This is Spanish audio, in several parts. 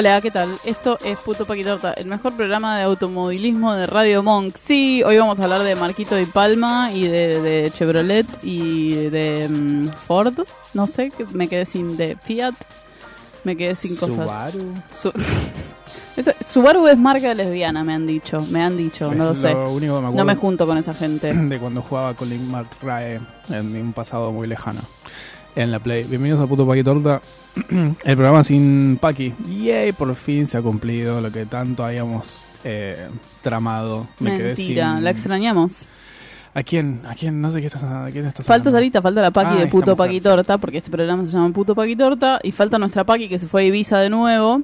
Hola, ¿qué tal? Esto es Puto Paquitorta, el mejor programa de automovilismo de Radio Monk. Sí, hoy vamos a hablar de Marquito y Palma y de, de Chevrolet y de mm, Ford. No sé, que me quedé sin de Fiat. Me quedé sin cosas. Subaru. Su- Esa- Subaru es marca lesbiana, me han dicho. Me han dicho, no lo Es sé. Lo único que me acuerdo No me junto con esa gente. de cuando jugaba con Link McRae en un pasado muy lejano en la Play. Bienvenidos a Puto Paqui Torta, el programa sin Paqui. Yay, por fin se ha cumplido lo que tanto habíamos eh, tramado. Me quedé Mentira, sin- la extrañamos. ¿A quién? ¿A quién? No sé qué estás ¿A quién estás Falta? Sarita, falta la Paqui Ah, de Puto Paqui. Torta, porque este programa se llama Puto Paqui Torta, y falta nuestra Paqui que se fue a Ibiza de nuevo.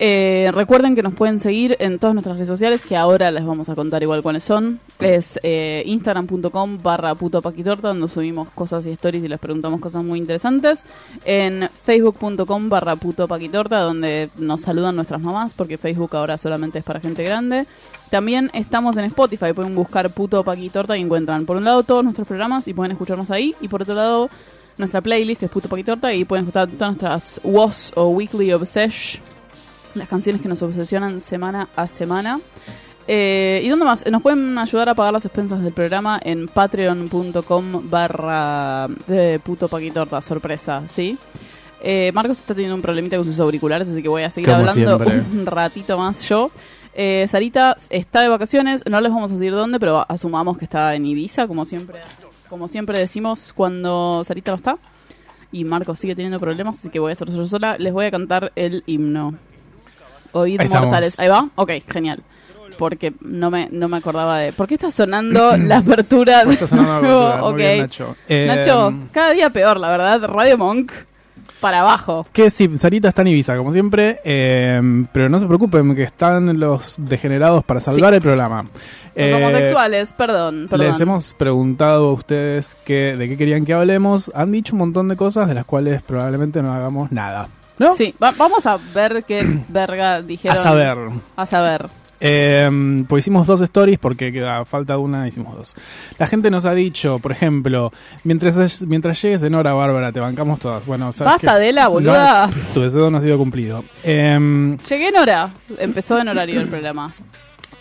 Eh, recuerden que nos pueden seguir en todas nuestras redes sociales, que ahora les vamos a contar igual cuáles son. Es eh, instagram.com barra puto paquitorta, donde subimos cosas y stories y les preguntamos cosas muy interesantes. En facebook.com barra puto paquitorta, donde nos saludan nuestras mamás, porque Facebook ahora solamente es para gente grande. También estamos en Spotify, pueden buscar puto paquitorta y encuentran por un lado todos nuestros programas y pueden escucharnos ahí, y por otro lado nuestra playlist que es puto paquitorta y pueden escuchar todas nuestras WOS o Weekly Obsession las canciones que nos obsesionan semana a semana. Eh, ¿Y dónde más? Nos pueden ayudar a pagar las expensas del programa en patreon.com barra de puto paquitorta, sorpresa, ¿sí? Eh, Marcos está teniendo un problemita con sus auriculares, así que voy a seguir Como hablando siempre. un ratito más yo. Eh, Sarita está de vacaciones, no les vamos a decir dónde, pero asumamos que está en Ibiza, como siempre, como siempre decimos cuando Sarita no está. Y Marcos sigue teniendo problemas, así que voy a hacer yo sola. Les voy a cantar el himno. Oíd Ahí estamos. mortales. Ahí va. Ok, genial. Porque no me, no me acordaba de. ¿Por qué está sonando la apertura? ¿Cómo está sonando la de apertura? Muy Ok. bien, Nacho. Eh, Nacho, cada día peor, la verdad. Radio Monk para abajo. Que sí, Sarita está en Ibiza, como siempre, eh, pero no se preocupen, que están los degenerados para salvar Sí. el programa. Los Eh, homosexuales, perdón, perdón. Les hemos preguntado a ustedes que, de qué querían que hablemos. Han dicho un montón de cosas de las cuales probablemente no hagamos nada. ¿No? Sí, va- vamos a ver qué verga dijeron. A saber. A saber. Eh, pues hicimos dos stories porque queda falta una, hicimos dos. La gente nos ha dicho, por ejemplo, mientras, mientras llegues en hora, Bárbara, te bancamos todas. Bueno, ¿sabes Basta qué? de la boluda. No, tu deseo no ha sido cumplido. Eh, Llegué en hora. Empezó en horario el programa.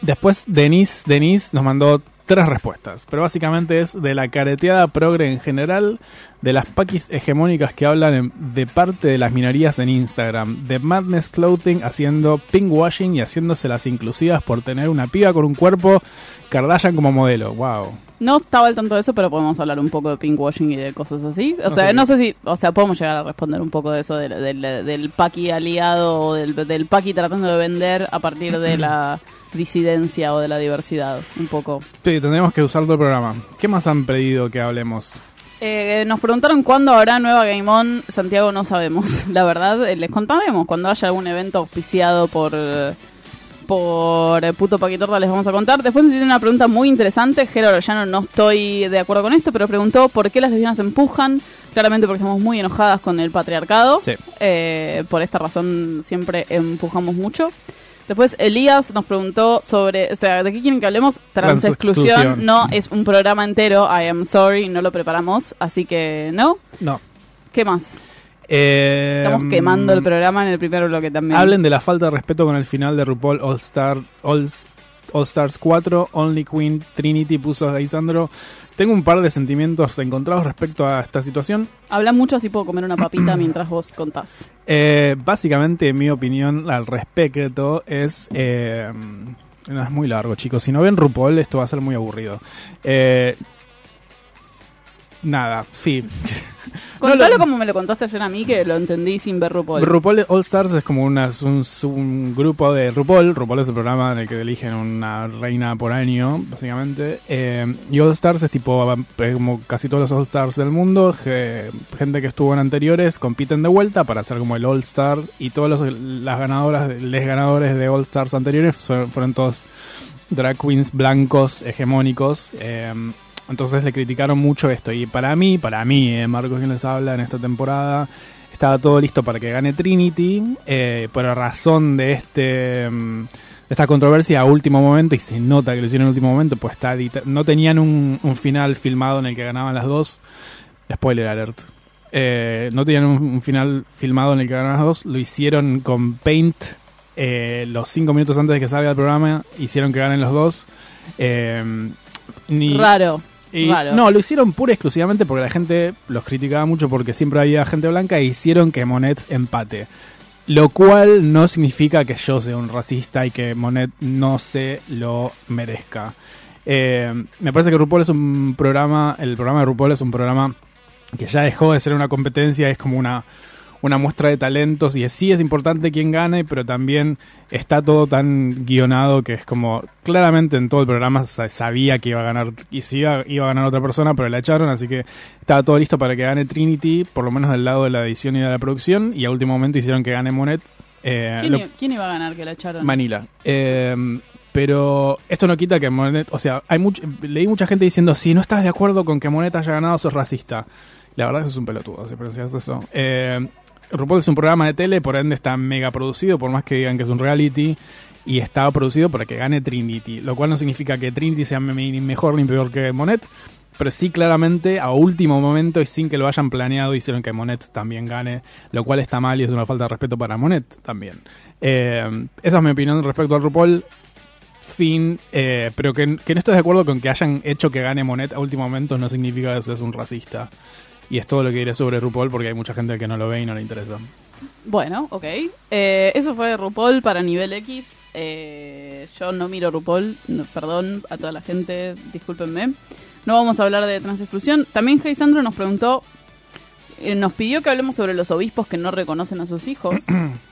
Después Denise, Denise nos mandó tres respuestas, pero básicamente es de la careteada progre en general, de las paquis hegemónicas que hablan en- de parte de las minorías en Instagram, de Madness Clothing haciendo pinkwashing y haciéndose inclusivas por tener una piba con un cuerpo Kardashian como modelo. Wow. No estaba al tanto de eso, pero podemos hablar un poco de pinkwashing y de cosas así. O No sea, sé. no sé si, o sea, podemos llegar a responder un poco de eso del, del, del paqui aliado o del, del paqui tratando de vender a partir de la disidencia o de la diversidad, un poco. Sí, tendremos que usar todo el programa. ¿Qué más han pedido que hablemos? Eh, nos preguntaron cuándo habrá nueva Game On. Santiago no sabemos, la verdad. eh, les contaremos cuando haya algún evento auspiciado por por eh, Puto Paquitorta les vamos a contar. Después nos hicieron una pregunta muy interesante. Jero Orellano no estoy de acuerdo con esto, pero preguntó por qué las lesbianas empujan. Claramente porque estamos muy enojadas con el patriarcado. Sí. Eh, por esta razón siempre empujamos mucho. Después Elías nos preguntó sobre, o sea, ¿de qué quieren que hablemos? Transexclusión. Transexclusión. No, es un programa entero, I am sorry, no lo preparamos, así que no. No. ¿Qué más? Eh, Estamos quemando el programa en el primer bloque también. Hablen de la falta de respeto con el final de RuPaul All Star All All Stars 4, Only Queen, Trinity, puso Gaisandro. Tengo un par de sentimientos encontrados respecto a esta situación. Habla mucho, así puedo comer una papita mientras vos contás. Eh, básicamente, mi opinión al respecto es. eh, no, es muy largo, chicos. Si no ven RuPaul, esto va a ser muy aburrido. Eh, nada, sí. No Contalo lo- como me lo contaste ayer a mí, que lo entendí sin ver RuPaul. RuPaul All Stars es como una, un, grupo de RuPaul. RuPaul es el programa en el que eligen una reina por año, básicamente. Eh, y All Stars es tipo, como casi todos los All Stars del mundo, ge- gente que estuvo en anteriores compiten de vuelta para hacer como el All Star. Y todas los, las ganadoras, les ganadores de All Stars anteriores fueron, fueron todos drag queens blancos, hegemónicos. eh, entonces le criticaron mucho esto. Y para mí, para mí, eh, Marcos quien les habla en esta temporada, estaba todo listo para que gane Trinity. eh, por razón de este de esta controversia a último momento, y se nota que lo hicieron en último momento, pues está no tenían un, final filmado en el que ganaban las dos. Spoiler alert. Eh, no tenían un, final filmado en el que ganaban las dos. Lo hicieron con Paint eh, los cinco minutos antes de que salga el programa. Hicieron que ganen los dos. Eh, Raro. Y- Raro. No, lo hicieron pura y exclusivamente porque la gente los criticaba mucho porque siempre había gente blanca e hicieron que Monet empate. Lo cual no significa que yo sea un racista y que Monet no se lo merezca. Eh, me parece que RuPaul es un programa, el programa de RuPaul es un programa que ya dejó de ser una competencia, es como una, una muestra de talentos y es- sí es importante quién gane, pero también está todo tan guionado que es como claramente en todo el programa sa- sabía que iba a ganar y sí iba, iba a ganar otra persona, pero la echaron, así que estaba todo listo para que gane Trinity, por lo menos del lado de la edición y de la producción, y a último momento hicieron que gane Monet. eh, ¿Quién, lo- i- quién iba a ganar que la echaron? Manila. Eh, pero esto no quita que Monet, o sea, hay much- leí mucha gente diciendo, si no estás de acuerdo con que Monet haya ganado, sos racista. La verdad es que es un pelotudo, si pronuncias eso. Eh, RuPaul es un programa de tele, por ende está mega producido, por más que digan que es un reality, y está producido para que gane Trinity, lo cual no significa que Trinity sea ni mejor ni peor que Monet, pero sí claramente a último momento y sin que lo hayan planeado hicieron que Monet también gane, lo cual está mal y es una falta de respeto para Monet también. Eh, esa es mi opinión respecto al RuPaul. Fin, eh, pero que, que no estoy de acuerdo con que hayan hecho que gane Monet a último momento no significa que eso es un racista. Y es todo lo que diré sobre RuPaul porque hay mucha gente que no lo ve y no le interesa. Bueno, ok. Eh, eso fue RuPaul para nivel X. Eh, yo no miro RuPaul, no- perdón a toda la gente, discúlpenme. No vamos a hablar de transexclusión. También Sandro nos preguntó, eh, nos pidió que hablemos sobre los obispos que no reconocen a sus hijos.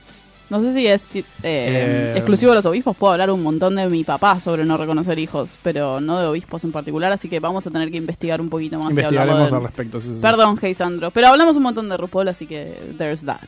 No sé si es eh, Eh, exclusivo de los obispos, puedo hablar un montón de mi papá sobre no reconocer hijos, pero no de obispos en particular, así que vamos a tener que investigar un poquito más. Investigaremos al respecto. sí. Perdón, Sandro, pero hablamos un montón de RuPaul, así que there's that.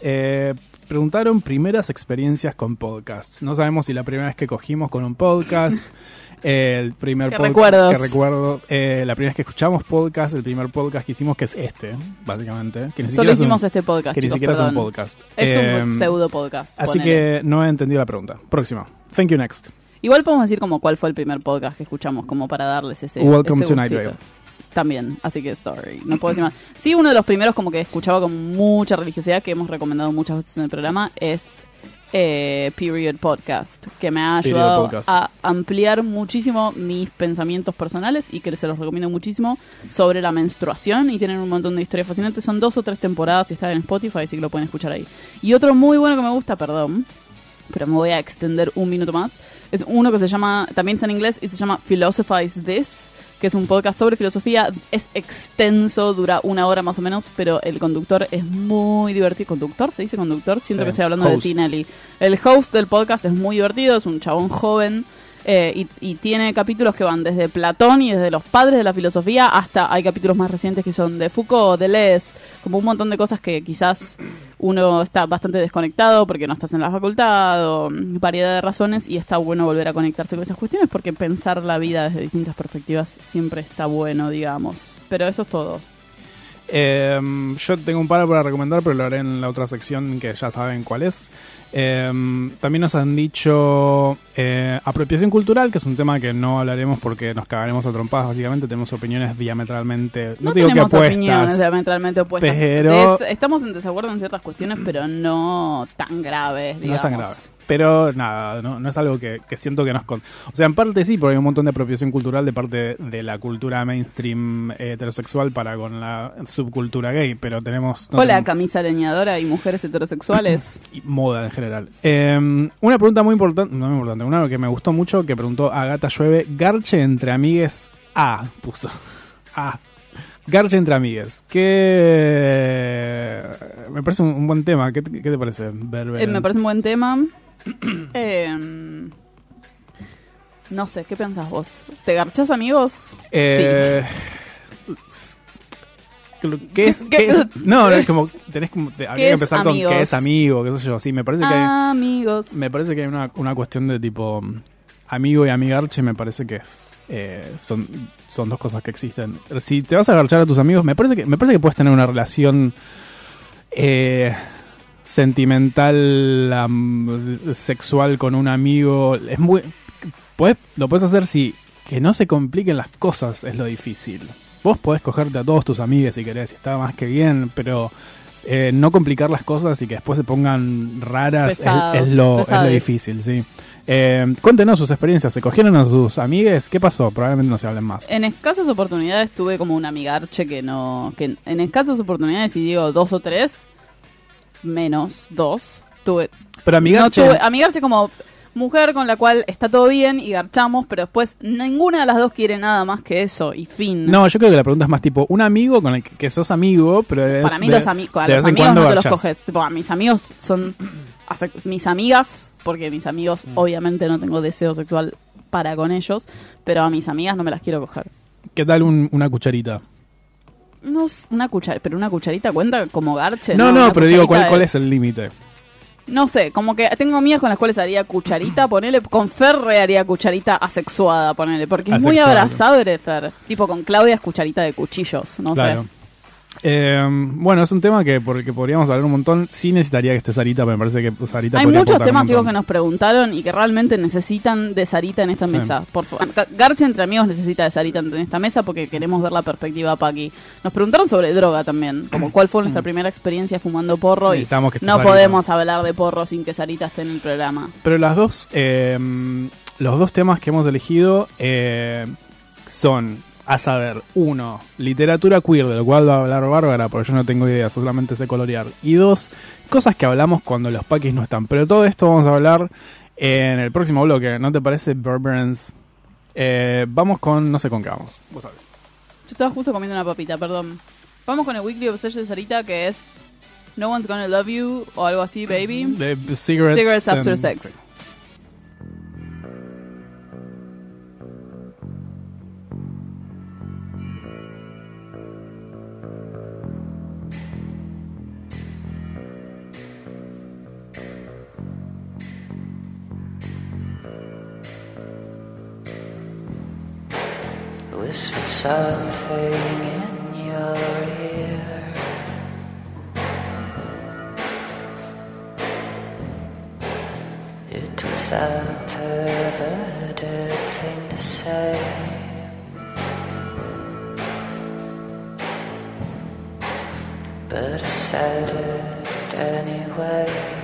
Eh, preguntaron primeras experiencias con podcasts. No sabemos si la primera vez que cogimos con un podcast, el primer Qué pod- recuerdos. que recuerdo, eh, la primera vez que escuchamos podcast, el primer podcast que hicimos que es este, básicamente. Que ni Solo siquiera es un- hicimos este podcast, que ni siquiera es un podcast. Es Eh, un pseudo podcast. Así ponele. que no he entendido la pregunta. Próxima. Thank you next. Igual podemos decir como cuál fue el primer podcast que escuchamos, como para darles ese. Welcome ese to Night. Vale. También, así que sorry, no puedo decir más. Sí, uno de los primeros como que escuchaba con mucha religiosidad, que hemos recomendado muchas veces en el programa, es eh, Period Podcast, que me ha ayudado a ampliar muchísimo mis pensamientos personales y que se los recomiendo muchísimo sobre la menstruación y tienen un montón de historias fascinantes. Son dos o tres temporadas y está en Spotify, así que lo pueden escuchar ahí. Y otro muy bueno que me gusta, perdón, pero me voy a extender un minuto más. Es uno que se llama, también está en inglés y se llama Philosophize This, que es un podcast sobre filosofía. Es extenso, dura una hora más o menos, pero el conductor es muy divertido. ¿Conductor? ¿Se dice conductor? Siento Sí, que estoy hablando host. de Tinelli. El host del podcast es muy divertido, es un chabón joven. Eh, y, tiene capítulos que van desde Platón y desde los padres de la filosofía hasta hay capítulos más recientes que son de Foucault, Deleuze, como un montón de cosas que quizás uno está bastante desconectado porque no estás en la facultad o mm, variedad de razones y está bueno volver a conectarse con esas cuestiones porque pensar la vida desde distintas perspectivas siempre está bueno, digamos. Pero eso es todo. Eh, yo tengo un par para recomendar, pero lo haré en la otra sección que ya saben cuál es. Eh, también nos han dicho eh, apropiación cultural, que es un tema que no hablaremos porque nos cagaremos a trompadas, básicamente. Tenemos opiniones diametralmente, no, No, digo que tenemos opuestas. opiniones diametralmente opuestas. pero- Es- estamos en desacuerdo en ciertas cuestiones, pero no tan graves, No digamos. es tan grave. Pero nada, no, no es algo que, que siento que nos... Con... O sea, en parte sí, porque hay un montón de apropiación cultural de parte de la cultura mainstream eh, heterosexual para con la subcultura gay, pero tenemos... no Hola, tenemos- camisa leñadora y mujeres heterosexuales. y moda en general. Eh, una pregunta muy importante, no muy importante, una que me gustó mucho, que preguntó Agata Llueve, Garche entre amigues A, puso. A. Garche entre amigues. Que me parece un, un buen tema. ¿Qué, te- qué te parece? Eh, me parece un buen tema. Eh, no sé, ¿qué pensás vos? ¿Te garchás amigos? Eh, ¿Qué es? ¿Qué- no, no, es como. Tenés como. te- habría que empezar con qué es amigo, qué sé yo. Sí, me parece que hay, Amigos. me parece que hay una, una cuestión de tipo. Amigo y amigarche, me parece que es. eh, son, son dos cosas que existen. Si te vas a agarchar a tus amigos, me parece que, me parece que puedes tener una relación. eh, sentimental sexual con un amigo es muy puedes- lo puedes hacer si que no se compliquen las cosas es lo difícil vos podés cogerte a todos tus amigos si querés y está más que bien pero eh, no complicar las cosas y que después se pongan raras es- Pesados, es, lo, es lo pesades. difícil sí Eh, cuéntenos sus experiencias se cogieron a sus amigues qué pasó probablemente no se hablen más En escasas oportunidades tuve como un amigarche que no. que En escasas oportunidades, y digo dos o tres, menos dos, tuve. pero amigarche No tuve amigarche como mujer con la cual está todo bien y garchamos, pero después ninguna de las dos quiere nada más que eso y fin. no, yo creo que la pregunta es más tipo un amigo con el que, que sos amigo, pero de- Para mí de- los, ami- a los amigos no te los coges. Tipo, a mis amigos son mis amigas, porque mis amigos Mm. obviamente no tengo deseo sexual para con ellos, pero a mis amigas no me las quiero coger. ¿Qué tal un- una cucharita? No es una cucharita, pero una cucharita cuenta como garche. No, No, no, pero digo, ¿cuál, cuál es el límite? No sé, como que tengo amigas con las cuales haría cucharita, ponele, con Ferre haría cucharita asexuada, ponele, porque es muy Asexuada. abrazable Fer. Tipo con Claudia es cucharita de cuchillos, no claro. sé. Eh, bueno, es un tema que por el que podríamos hablar un montón. Sí necesitaría que esté Sarita, pero me parece que Sarita Hay muchos temas, chicos, que nos preguntaron y que realmente necesitan de Sarita en esta Sí. mesa. Por favor. Ga- Garche entre amigos necesita de Sarita en esta mesa porque queremos ver la perspectiva Paqui. Nos preguntaron sobre droga también, como cuál fue nuestra primera experiencia fumando porro y Necesitamos que esté no Sarita. podemos hablar de porro sin que Sarita esté en el programa. Pero las dos, eh, los dos temas que hemos elegido eh, son, a saber, uno, literatura queer, de lo cual va a hablar Bárbara, porque yo no tengo idea, solamente sé colorear. Y dos, cosas que hablamos cuando los paquis no están. Pero todo esto vamos a hablar en el próximo bloque, ¿no te parece, Burberns? Eh, vamos con, no sé con qué vamos, vos sabes. Yo estaba justo comiendo una papita, perdón. Vamos con el Weekly Obsession de Sarita que es No One's Gonna Love You o algo así, baby. De cigarettes, Cigarettes after and- sex. Whispered something in your ear. It was a perverted thing to say. But I said it anyway.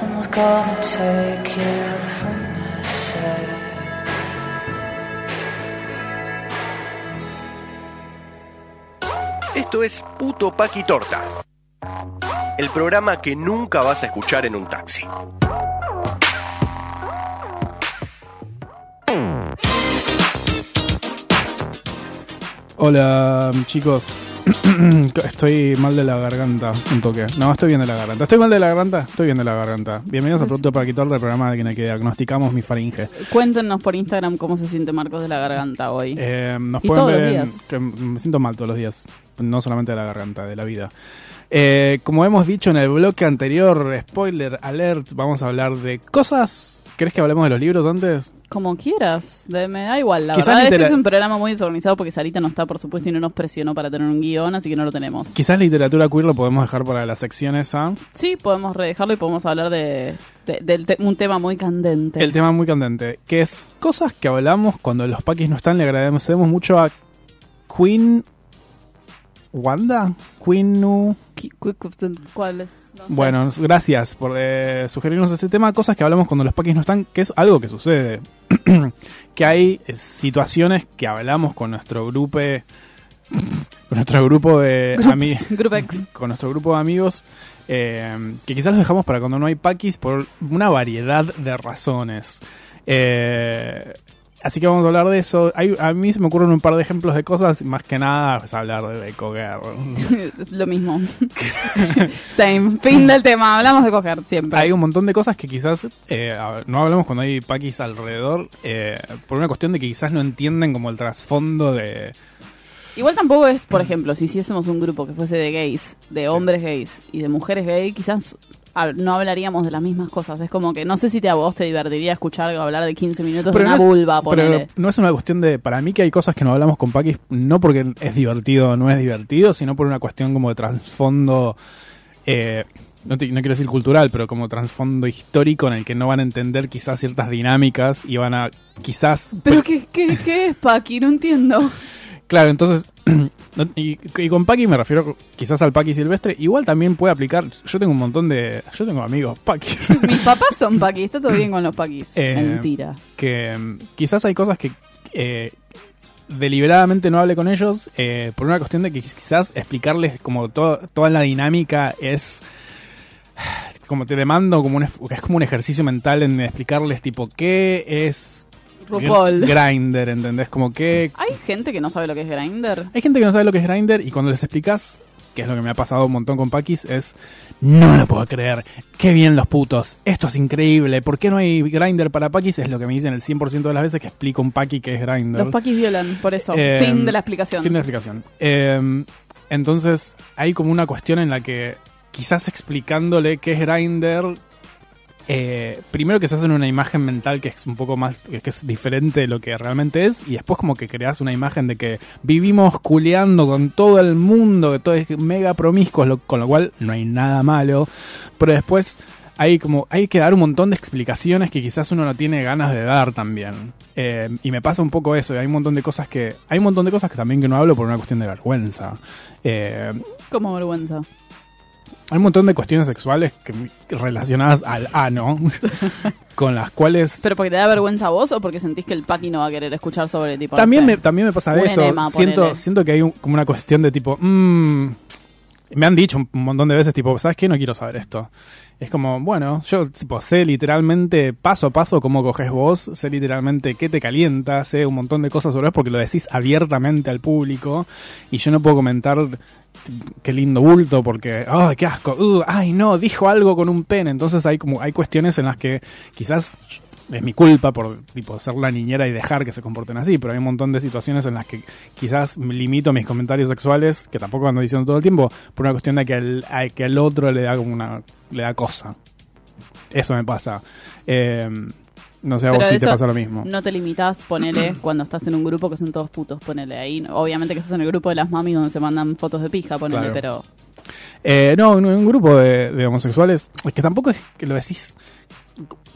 Nothing's gonna take you from my side. Esto es Puto Paqui Torta. El programa que nunca vas a escuchar en un taxi. Hola chicos, estoy mal de la garganta, un toque. No, estoy bien de la garganta. ¿Estoy mal de la garganta? Estoy bien de la garganta. Bienvenidos a Producto para Quitar del programa en el que diagnosticamos mi faringe. Cuéntenos por Instagram cómo se siente Marcos de la garganta hoy. Eh, nos Y pueden todos ver los días. que me siento mal todos los días, no solamente de la garganta, de la vida. Eh, como hemos dicho en el bloque anterior, spoiler alert, vamos a hablar de cosas. ¿Querés que hablemos de los libros antes? Como quieras, de- me da igual. La Quizás verdad es que litera- es un programa muy desorganizado porque Sarita no está, por supuesto, y no nos presionó para tener un guion, así que no lo tenemos. Quizás literatura queer lo podemos dejar para la sección esa. Sí, podemos redejarlo y podemos hablar de, de- del te- un tema muy candente. El tema muy candente, que es cosas que hablamos cuando los paquis no están. Le agradecemos mucho a Queen Wanda, Queen ¿Cuál es? No sé. Bueno, gracias por eh, sugerirnos este tema, cosas que hablamos cuando los paquis no están, que es algo que sucede. que hay eh, situaciones que hablamos con nuestro grupo, con nuestro grupo de amigos, con nuestro grupo de amigos, eh, que quizás los dejamos para cuando no hay paquis por una variedad de razones. Eh, así que vamos a hablar de eso. Hay- a mí se me ocurren un par de ejemplos de cosas, más que nada pues, hablar de, coger. Lo mismo. Same. Fin del tema. Hablamos de coger siempre. Hay un montón de cosas que quizás eh, no hablamos cuando hay paquis alrededor, eh, por una cuestión de que quizás no entienden como el trasfondo de... Igual tampoco es, por ejemplo, si hiciésemos un grupo que fuese de gays, de Sí. hombres gays y de mujeres gay, quizás no hablaríamos de las mismas cosas. Es como que no sé si te, a vos te divertiría escuchar hablar de 15 minutos de una no es, vulva, pero no es una cuestión de... Para mí que hay cosas que no hablamos con paquis, no porque es divertido o no es divertido, sino por una cuestión como de trasfondo... eh, no, te- no quiero decir cultural, pero como trasfondo histórico en el que no van a entender quizás ciertas dinámicas y van a quizás... ¿Pero qué, qué, qué es, Paqui? No entiendo. Claro, entonces, y, y con Paqui me refiero quizás al Paqui silvestre, igual también puede aplicar, yo tengo un montón de, yo tengo amigos Paquis, Mis papás son Paquis, está todo bien con los Paquis. Eh, Mentira. que mm, quizás hay cosas que eh, deliberadamente no hable con ellos eh, por una cuestión de que quizás explicarles como to- toda la dinámica es como te demando como un, es como un ejercicio mental en explicarles tipo qué es RuPaul. Grinder, ¿entendés? Como que ¿Hay gente que no sabe lo que es Grindr? hay gente que no sabe lo que es Grinder y cuando les explicas, que es lo que me ha pasado un montón con Paquis, es no lo puedo creer, qué bien los putos, esto es increíble, ¿por qué no hay Grinder para Paquis? Es lo que me dicen el 100% de las veces que explico un Paqui que es Grinder. Los Paquis violan, por eso. Eh, fin de la explicación. Fin de la explicación. Eh, entonces, hay como una cuestión en la que quizás explicándole qué es Grindr, eh, primero que se hacen una imagen mental que es un poco más, que es diferente de lo que realmente es, y después como que creas una imagen de que vivimos culeando con todo el mundo, que todo es mega promiscuo, con lo cual no hay nada malo, pero después hay como hay que dar un montón de explicaciones que quizás uno no tiene ganas de dar también Eh, y me pasa un poco eso hay un montón de cosas que hay un montón de cosas que también que no hablo por una cuestión de vergüenza Eh, Como vergüenza. Hay un montón de cuestiones sexuales que, relacionadas al ano con las cuales ¿Pero porque te da vergüenza a vos o porque sentís que el Paqui no va a querer escuchar sobre tipo. no también sé, me, también me pasa eso enema, siento ponele? siento que hay un- como una cuestión de tipo mm, me han dicho un montón de veces tipo sabes qué no quiero saber esto es como bueno yo tipo sé literalmente paso a paso cómo coges vos sé literalmente qué te calienta sé un montón de cosas sobre vos porque lo decís abiertamente al público y yo no puedo comentar qué lindo bulto porque ay qué asco uh, ay no dijo algo con un pene entonces hay como hay cuestiones en las que quizás es mi culpa por tipo ser la niñera y dejar que se comporten así, pero hay un montón de situaciones en las que quizás limito mis comentarios sexuales, que tampoco ando diciendo todo el tiempo, por una cuestión de que al, a que al otro le da como una le da cosa. Eso me pasa. Eh, no sé a vos si te pasa lo mismo. No te limitas, ponele, cuando estás en un grupo que son todos putos, ponele ahí. Obviamente que estás en el grupo de las mamis donde se mandan fotos de pija, ponele, Claro. pero. Eh, no, en un grupo de, de homosexuales, es que tampoco es que lo decís.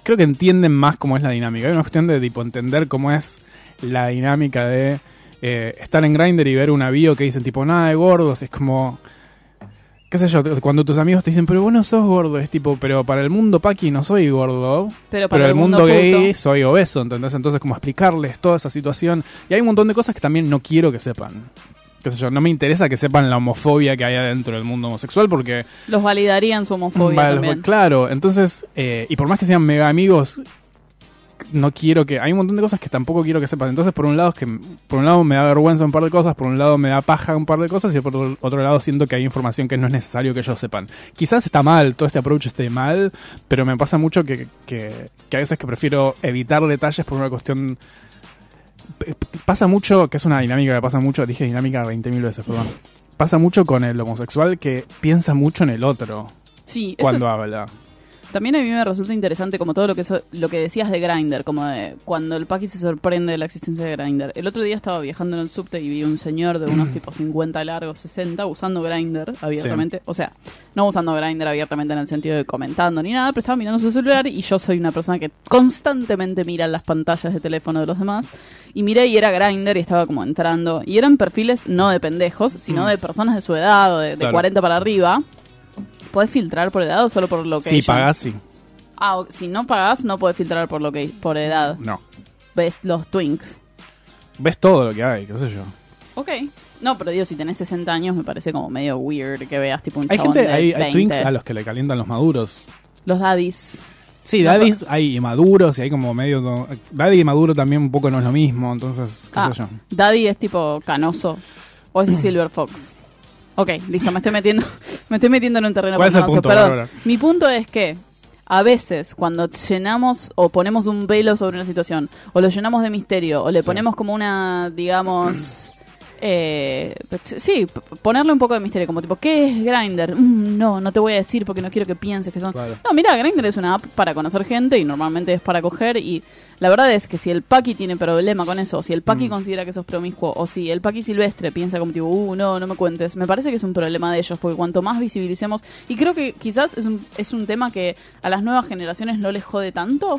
Creo que entienden más cómo es la dinámica. Hay una cuestión de tipo entender cómo es la dinámica de eh, estar en Grindr y ver una bio que dicen tipo nada de gordos. Es como. Qué sé yo, cuando tus amigos te dicen, pero vos no sos gordo, es tipo, pero para el mundo paqui no soy gordo, Pero para pero el mundo, gay soy obeso, ¿entendés? Entonces, como explicarles toda esa situación. Y hay un montón de cosas que también no quiero que sepan. Qué sé yo, no me interesa que sepan la homofobia que hay adentro del mundo homosexual porque Los validarían su homofobia también. Claro, entonces, eh, y por más que sean mega amigos, no quiero que. Hay un montón de cosas que tampoco quiero que sepan. Entonces, por un lado, es que por un lado me da vergüenza un par de cosas, por un lado me da paja un par de cosas, y por otro lado siento que hay información que no es necesario que ellos sepan. Quizás está mal, todo este approach esté mal, pero me pasa mucho que, que, que a veces que prefiero evitar detalles por una cuestión. Pasa mucho, que es una dinámica que pasa mucho, dije dinámica 20.000 veces, perdón. Pasa mucho con el homosexual que piensa mucho en el otro Sí, eso cuando habla. También a mí me resulta interesante como todo lo que so- lo que decías de Grindr, como de cuando el Paqui se sorprende de la existencia de Grindr. El otro día estaba viajando en el subte y vi un señor de unos tipos 50 largos, 60, usando Grindr abiertamente. O sea, no usando Grindr abiertamente en el sentido de comentando ni nada, pero estaba mirando su celular y yo soy una persona que constantemente mira las pantallas de teléfono de los demás. Y miré y era Grindr y estaba como entrando. Y eran perfiles no de pendejos, sino Mm. de personas de su edad o de, de Claro. 40 para arriba. ¿Podés filtrar por edad o solo por lo que Si pagás, sí. Ah, o- si no pagás, no puedes filtrar por lo que por edad. No. Ves los twinks. Ves todo lo que hay, qué sé yo. Ok. No, pero digo, si tenés 60 años, me parece como medio weird que veas tipo un Hay chabón gente, de hay, hay 20. twinks a los que le calientan los maduros. Los daddies. Sí, No daddies hay maduros y hay como medio... Daddy y maduro también un poco no es lo mismo, entonces, qué Ah, sé yo. daddy es tipo canoso. O es Silver Fox. Ok, listo, me estoy metiendo, me estoy metiendo en un terreno ¿Cuál es el punto, perdón. Bárbara? Mi punto es que a veces cuando llenamos o ponemos un velo sobre una situación, o lo llenamos de misterio, o le ponemos como una, digamos, eh, sí, ponerle un poco de misterio, como tipo, ¿qué es Grindr? Mm, no, no te voy a decir porque no quiero que pienses que son... Claro. No, mira, Grindr es una app para conocer gente y normalmente es para coger y La verdad es que si el Paqui tiene problema con eso, si el Paqui Mm. considera que sos promiscuo, o si el Paqui silvestre piensa como tipo, uh, no, no me cuentes, me parece que es un problema de ellos, porque cuanto más visibilicemos, y creo que quizás es un, es un tema que a las nuevas generaciones no les jode tanto,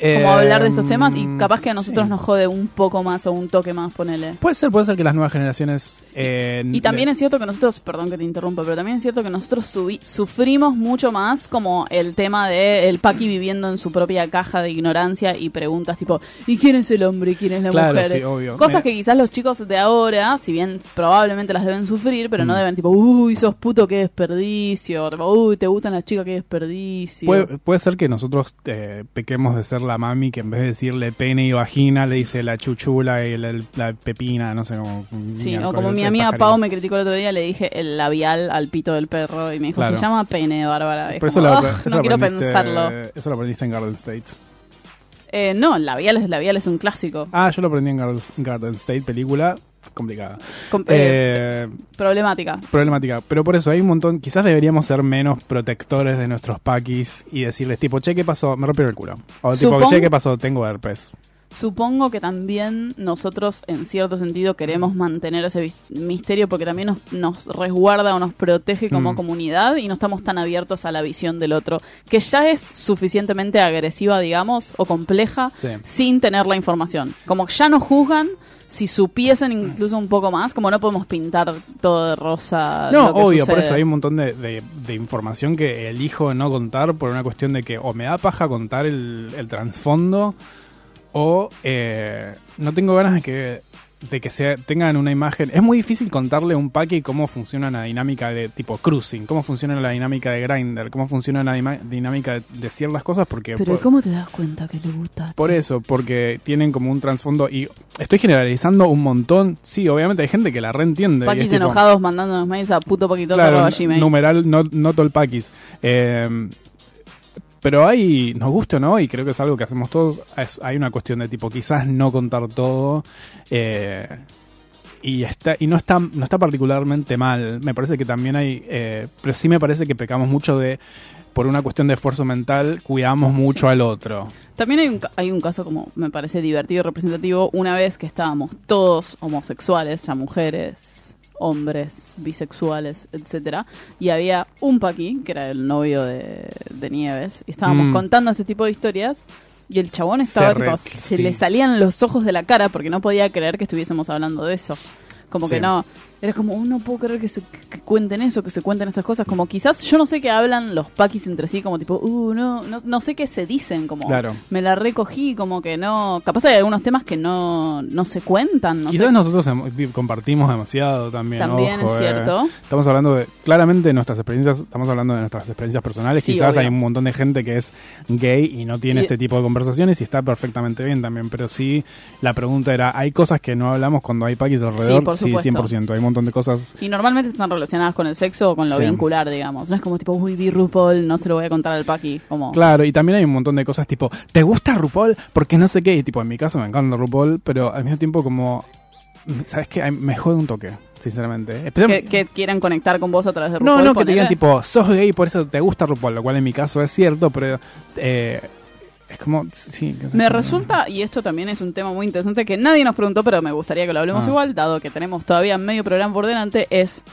como Eh, hablar de estos temas, y capaz que a sí. nosotros nos jode un poco más o un toque más, ponele. Puede ser, puede ser que las nuevas generaciones... eh, Y también le- es cierto que nosotros, perdón que te interrumpa, pero también es cierto que nosotros subi- sufrimos mucho más como el tema de el Paqui viviendo en su propia caja de ignorancia y preguntas tipo, ¿y quién es el hombre y quién es la Claro, mujer? sí, obvio. Cosas Mira. que quizás los chicos de ahora, si bien probablemente las deben sufrir, pero no Mm. deben tipo, uy, sos puto, qué desperdicio, tipo, uy, te gustan las chicas, qué desperdicio. Puede, puede ser que nosotros eh, pequemos de ser la mami que en vez de decirle pene y vagina le dice la chuchula y la, la pepina, no sé cómo. Sí, o como mi amiga. Pau me criticó el otro día, le dije el labial al pito del perro y me dijo, Claro. se llama pene, Bárbara. Es Pero eso como, lo, "Ugh, eso no lo quiero pensarlo. Eso lo aprendiste en Garden State. Eh, no, labial es labial es un clásico. Ah, yo lo aprendí en Garden, Garden State, película complicada. Com- eh, Eh, problemática. problemática. Pero por eso hay un montón. Quizás deberíamos ser menos protectores de nuestros paquis y decirles, tipo, che, ¿qué pasó? Me rompieron el culo. O tipo, che, ¿qué pasó? Tengo herpes. Supongo que también nosotros, en cierto sentido, queremos mantener ese misterio porque también nos, nos resguarda o nos protege como Mm. comunidad y no estamos tan abiertos a la visión del otro, que ya es suficientemente agresiva, digamos, o compleja, Sí. sin tener la información. Como ya nos juzgan. Si supiesen incluso un poco más, como no podemos pintar todo de rosa. No, lo que obvio, por eso hay un montón de, de- de información que elijo no contar por una cuestión de que o me da paja contar el, el trasfondo o eh, no tengo ganas de que de que se tengan una imagen. Es muy difícil contarle a un paque cómo funciona la dinámica de tipo cruising, cómo funciona la dinámica de grinder, cómo funciona la dinámica de, de ciertas cosas porque Pero por, ¿cómo te das cuenta que le gusta? por eso, porque tienen como un trasfondo y estoy generalizando un montón. Sí, obviamente hay gente que la reentiende. y Paquis es tipo- enojados mandándonos mails a puto paquito Claro, numeral no, no tolpaquis. Eh, pero hay, nos gusta o no, y creo que es algo que hacemos todos, es- hay una cuestión de tipo, quizás no contar todo. eh, y está y no está no está particularmente mal me parece que también hay eh, pero sí me parece que pecamos mucho de por una cuestión de esfuerzo mental cuidamos mucho al otro También hay un, hay un caso como me parece divertido y representativo. Una vez que estábamos todos homosexuales, ya mujeres, hombres, bisexuales, etcétera, y había un paqui, que era el novio de, de Nieves, y estábamos Mm. contando ese tipo de historias. Y el chabón estaba, Se tipo, re- se sí. le salían los ojos de la cara porque no podía creer que estuviésemos hablando de eso. Como que no, era como, "Oh, no puedo creer que, se, que cuenten eso, que se cuenten estas cosas. Como quizás, yo no sé qué hablan los paquis entre sí, como tipo, uh, no, no, no sé qué se dicen, como Claro. me la recogí, como que no. Capaz hay algunos temas que no, no se cuentan, no quizás sé. nosotros compartimos demasiado también También ojo, es eh. cierto. Estamos hablando de, claramente de nuestras experiencias, estamos hablando de nuestras experiencias personales. Sí, Quizás obvio. hay un montón de gente que es gay y no tiene Y- este tipo de conversaciones y está perfectamente bien también. Pero sí, la pregunta era, ¿hay cosas que no hablamos cuando hay paquis alrededor? por supuesto. 100%. Hay un montón de cosas. Y normalmente están relacionadas con el sexo o con lo Sí. vincular, digamos. No es como tipo, uy, vi RuPaul, no se lo voy a contar al paqui. Como, Claro, y también hay un montón de cosas tipo, ¿te gusta RuPaul? Porque no sé qué. Y tipo, en mi caso me encanta RuPaul, pero al mismo tiempo como, ¿sabes qué? Me jode un toque, sinceramente. que, que quieran conectar con vos a través de No, RuPaul. no, que te digan tipo, sos gay y por eso te gusta RuPaul, lo cual en mi caso es cierto, pero eh, es como, sí. Me resulta, y esto también es un tema muy interesante que nadie nos preguntó, pero me gustaría que lo hablemos Ah. igual, dado que tenemos todavía medio programa por delante, es...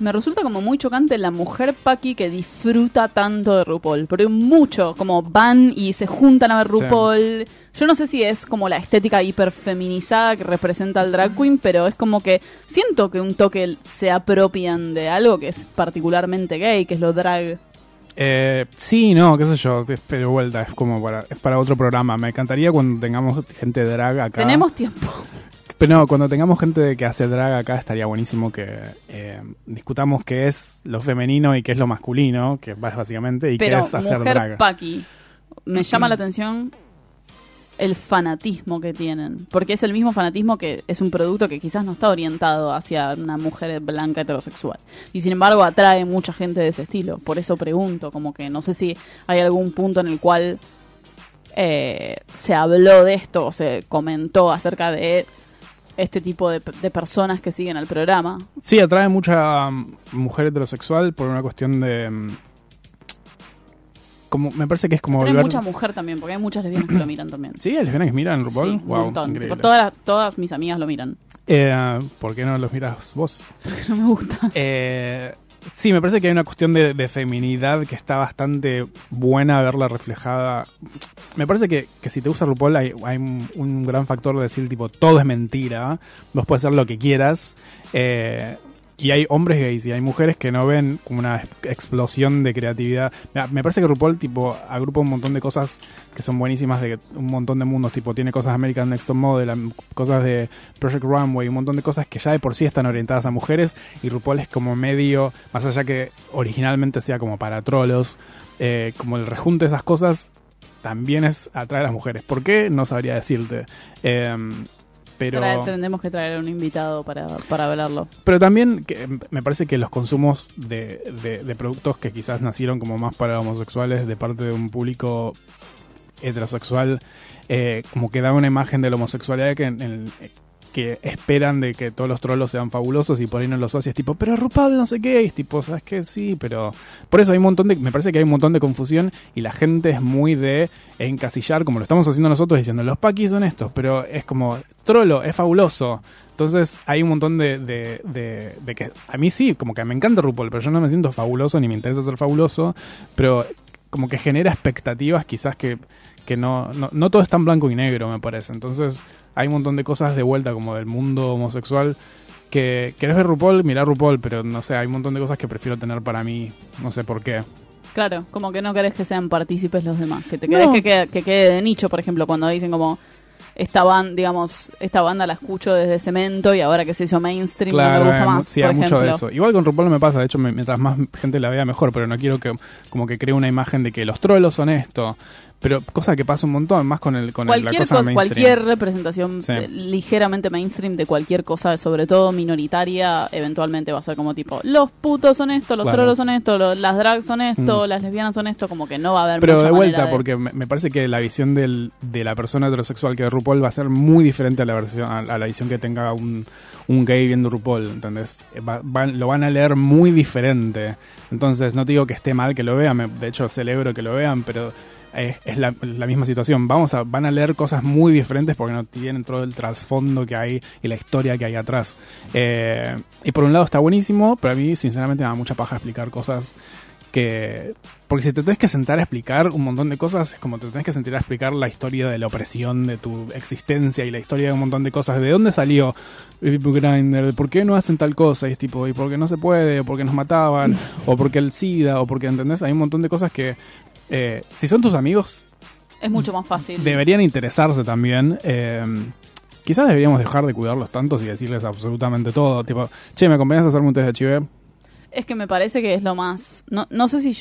Me resulta como muy chocante la mujer Paki que disfruta tanto de RuPaul, pero mucho, como van y se juntan a ver Sí. RuPaul. Yo no sé si es como la estética hiperfeminizada que representa al drag queen, pero es como que siento que un toque se apropian de algo que es particularmente gay, que es lo drag. Eh, sí, no, qué sé yo, pero vuelta, es como para, es para otro programa. Me encantaría cuando tengamos gente de drag acá. Tenemos tiempo. Pero no, cuando tengamos gente que hace drag acá estaría buenísimo que eh, discutamos qué es lo femenino y qué es lo masculino, que es básicamente, y Pero qué es hacer mujer drag. Me llama la atención el fanatismo que tienen, porque es el mismo fanatismo que es un producto que quizás no está orientado hacia una mujer blanca heterosexual. Y sin embargo atrae mucha gente de ese estilo. Por eso pregunto, como que no sé si hay algún punto en el cual eh, se habló de esto o se comentó acerca de este tipo de, personas que siguen al programa. Sí, atrae mucha um, mujer heterosexual por una cuestión de... um, como me parece que es como volver... mucha mujer también, porque hay muchas lesbianas que lo miran también. Sí, hay lesbianas que miran RuPaul. Sí, un wow, montón. increíble. Todas, todas mis amigas lo miran. Eh, ¿Por qué no los miras vos? No me gusta. Eh, sí, me parece que hay una cuestión de, de feminidad que está bastante buena verla reflejada. Me parece que, que si te gusta RuPaul hay, hay un, un gran factor de decir tipo todo es mentira, vos puedes hacer lo que quieras. eh, y hay hombres gays y hay mujeres que no ven como una ex- explosión de creatividad. Me, parece que RuPaul tipo agrupa un montón de cosas que son buenísimas de un montón de mundos. Tipo tiene cosas American Next Top Model, cosas de Project Runway, un montón de cosas que ya de por sí están orientadas a mujeres y RuPaul es como medio, más allá que originalmente sea como para trolos, eh, como el rejunte de esas cosas también es atraer a las mujeres. ¿Por qué? No sabría decirte. Em, pero... Ahora tendremos que traer a un invitado para, para hablarlo. Pero también que, me parece que los consumos de, de- de productos que quizás nacieron como más para homosexuales de parte de un público heterosexual, eh, como que da una imagen de la homosexualidad que, en- en- que esperan de que todos los trolos sean fabulosos y por ahí no los socios tipo, pero RuPaul no sé qué, es tipo, ¿sabes qué? Sí, pero... Por eso hay un montón de... Me parece que hay un montón de confusión y la gente es muy de encasillar, como lo estamos haciendo nosotros, diciendo, los paquis son estos, pero es como, trolo, es fabuloso. Entonces hay un montón de, de, de- de que a mí sí, como que me encanta RuPaul, pero yo no me siento fabuloso ni me interesa ser fabuloso, pero como que genera expectativas quizás que, que no, no, no todo es tan blanco y negro, me parece. Entonces hay un montón de cosas de vuelta como del mundo homosexual que querés ver RuPaul, mirá RuPaul, pero no sé, hay un montón de cosas que prefiero tener para mí, no sé por qué. Claro, como que no querés que sean partícipes los demás. Que te querés No. que, quede, que quede de nicho, por ejemplo, cuando dicen como esta banda, digamos, esta banda la escucho desde Cemento y ahora que se hizo mainstream no me gusta mu- más, sí, por hay mucho de ejemplo. eso. Igual con RuPaul me pasa, de hecho, mientras más gente la vea mejor, pero no quiero que como que cree una imagen de que los trolos son esto. Pero cosa que pasa un montón, más con el con el- la Cualquier, cosa mainstream. cualquier representación Sí. eh, ligeramente mainstream de cualquier cosa, sobre todo minoritaria, eventualmente va a ser como tipo, los putos son esto, los Claro. trolos son esto, los- las drags son esto, Mm. las lesbianas son esto, como que no va a haber Pero mucha de vuelta, de- porque me, me parece que la visión del, de la persona heterosexual que ve RuPaul va a ser muy diferente a la versión a, a la visión que tenga un, un gay viendo RuPaul, ¿entendés? Va- van- lo van a leer muy diferente. Entonces, no te digo que esté mal que lo vean, me- de hecho celebro que lo vean, pero es, es la, misma situación. Vamos a, van a leer cosas muy diferentes porque no tienen todo el trasfondo que hay y la historia que hay atrás. Eh, y por un lado está buenísimo, pero a mí sinceramente me da mucha paja explicar cosas que... Porque si te tenés que sentar a explicar un montón de cosas, es como te tenés que sentar a explicar la historia de la opresión de tu existencia y la historia de un montón de cosas. ¿De dónde salió Grindr? ¿Por qué no hacen tal cosa? Y es tipo, ¿y por qué no se puede? ¿O por qué nos mataban? ¿O porque el SIDA? ¿O porque, ¿entendés? Hay un montón de cosas que... eh, si son tus amigos, es mucho más fácil. deberían interesarse también. eh, quizás deberíamos dejar de cuidarlos tantos y decirles absolutamente todo. Tipo, che, ¿me acompañas a hacerme un test de HIV? Es que me parece que es lo más. No, no sé si.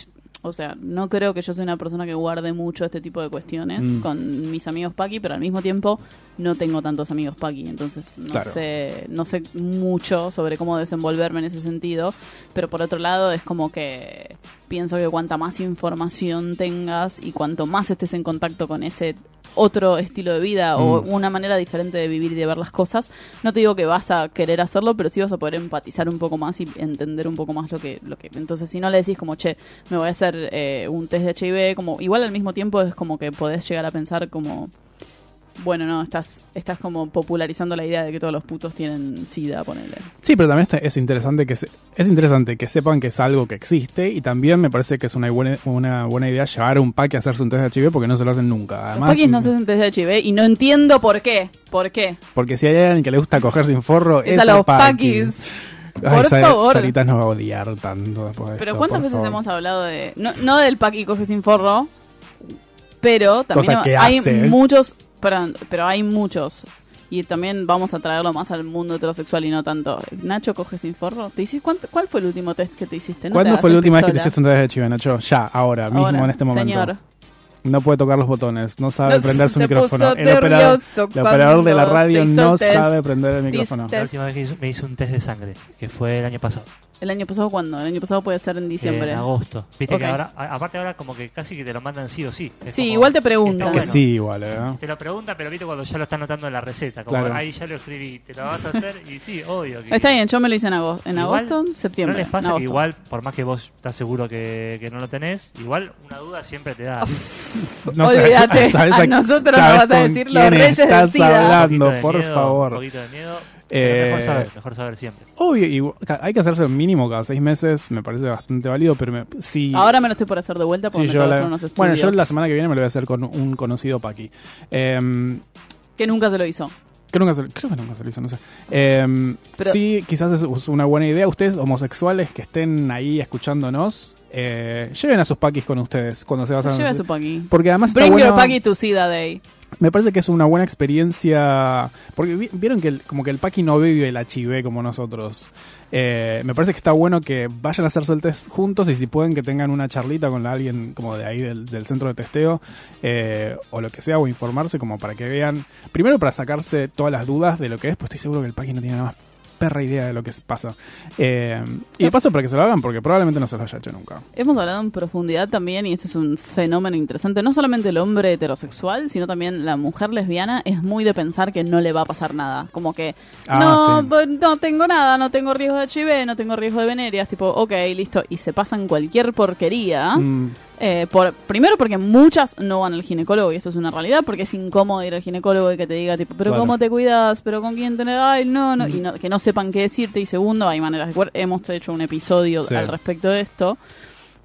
O sea, no creo que yo sea una persona que guarde mucho este tipo de cuestiones Mm. con mis amigos Paki, pero al mismo tiempo no tengo tantos amigos Paki, entonces no Claro. sé no sé mucho sobre cómo desenvolverme en ese sentido, pero por otro lado es como que pienso que cuanta más información tengas y cuanto más estés en contacto con ese otro estilo de vida o Mm. una manera diferente de vivir y de ver las cosas, no te digo que vas a querer hacerlo, pero sí vas a poder empatizar un poco más y entender un poco más lo que, lo que. Entonces, si no le decís como, che, me voy a hacer eh, un test de HIV, como igual al mismo tiempo es como que podés llegar a pensar como, bueno, no, estás, estás como popularizando la idea de que todos los putos tienen SIDA, ponele. Sí, pero también es interesante que se- es interesante que sepan que es algo que existe y también me parece que es una buena, una buena idea llevar a un pack a hacerse un test de HIV porque no se lo hacen nunca. Los Además, paquis no se hacen test de HIV y no entiendo por qué. ¿Por qué? porque si hay alguien que le gusta coger sin forro, Es es a los paqui. paquis. Ay, Por favor. Sarita nos va a odiar tanto después de Pero esto, ¿cuántas veces favor. hemos hablado de... No, no del paqui coge sin forro, pero también Cosa que hay hace. muchos... Perdón, pero hay muchos. Y también vamos a traerlo más al mundo heterosexual y no tanto. Nacho coge sin forro. ¿Te hiciste, cuánto- ¿Cuál fue el último test que te hiciste? No ¿Cuándo fue la el última vez que te hiciste un test de HIV, Nacho? Ya, ahora, mismo en este momento. Señor. No puede tocar los botones, no sabe No, prender su se micrófono. puso El operador, nervioso el operador de la radio no test. sabe prender el micrófono. La última vez que hizo- me hice un test de sangre, que fue el año pasado. ¿El año pasado cuándo? El año pasado puede ser en diciembre. En agosto. Viste que ahora, a- aparte ahora como que casi que te lo mandan sí o sí. Es Sí, como- igual te preguntan. Que bueno. sí, igual, ¿eh? Te lo pregunta, pero viste cuando ya lo está anotando en la receta. Como Claro. ahí ya lo escribí, te lo vas a hacer y sí, obvio. Que Está bien, yo me lo hice en agosto, en Igual, agosto septiembre. ¿No les pasa que agosto. igual, por más que vos estás seguro que, que no lo tenés, igual una duda siempre te da? No Olvídate, a nosotros nos vas a decir los reyes del estás SIDA. Hablando, de por miedo, Un favor. poquito de miedo. Eh, mejor saber, mejor saber siempre. Obvio, y hay que hacerse mínimo cada seis meses, me parece bastante válido, pero me, si... Ahora me lo estoy por hacer de vuelta porque Sí, me yo la- hacer unos estudios. bueno, yo la semana que viene me lo voy a hacer con un conocido Paqui. Em, Que nunca se lo hizo. que nunca se, creo que nunca se lo hizo, no sé. Em, Pero- sí, quizás es, una buena idea. Ustedes, homosexuales que estén ahí escuchándonos, eh, lleven a sus paquis con ustedes cuando se vayan Lleve a su paqui. Porque además está Bring bueno, your paqui to SIDA Day. Me parece que es una buena experiencia. Porque vi- vieron que el- como que el paqui no vive el HIV como nosotros. Eh, me parece que está bueno que vayan a hacerse el test juntos y si pueden que tengan una charlita con alguien como de ahí del, centro de testeo eh, o lo que sea o informarse como para que vean, primero para sacarse todas las dudas de lo que es, pues estoy seguro que el paqui no tiene nada más perra idea de lo que pasa. Eh, y de paso para que se lo hagan porque probablemente no se lo haya hecho nunca. Hemos hablado en profundidad también, y este es un fenómeno interesante, no solamente el hombre heterosexual, sino también la mujer lesbiana es muy de pensar que no le va a pasar nada. Como que, Ah, no, sí. bo- no tengo nada, no tengo riesgo de HIV, no tengo riesgo de venerias, tipo, ok, listo, y se pasan cualquier porquería. Mm, Eh, por, primero porque muchas no van al ginecólogo y esto es una realidad porque es incómodo ir al ginecólogo y que te diga tipo, pero Claro. cómo te cuidas, pero con quién tener, ay no, no, y no- que no sepan qué decirte y segundo hay maneras de hemos hecho un episodio Sí. al respecto de esto.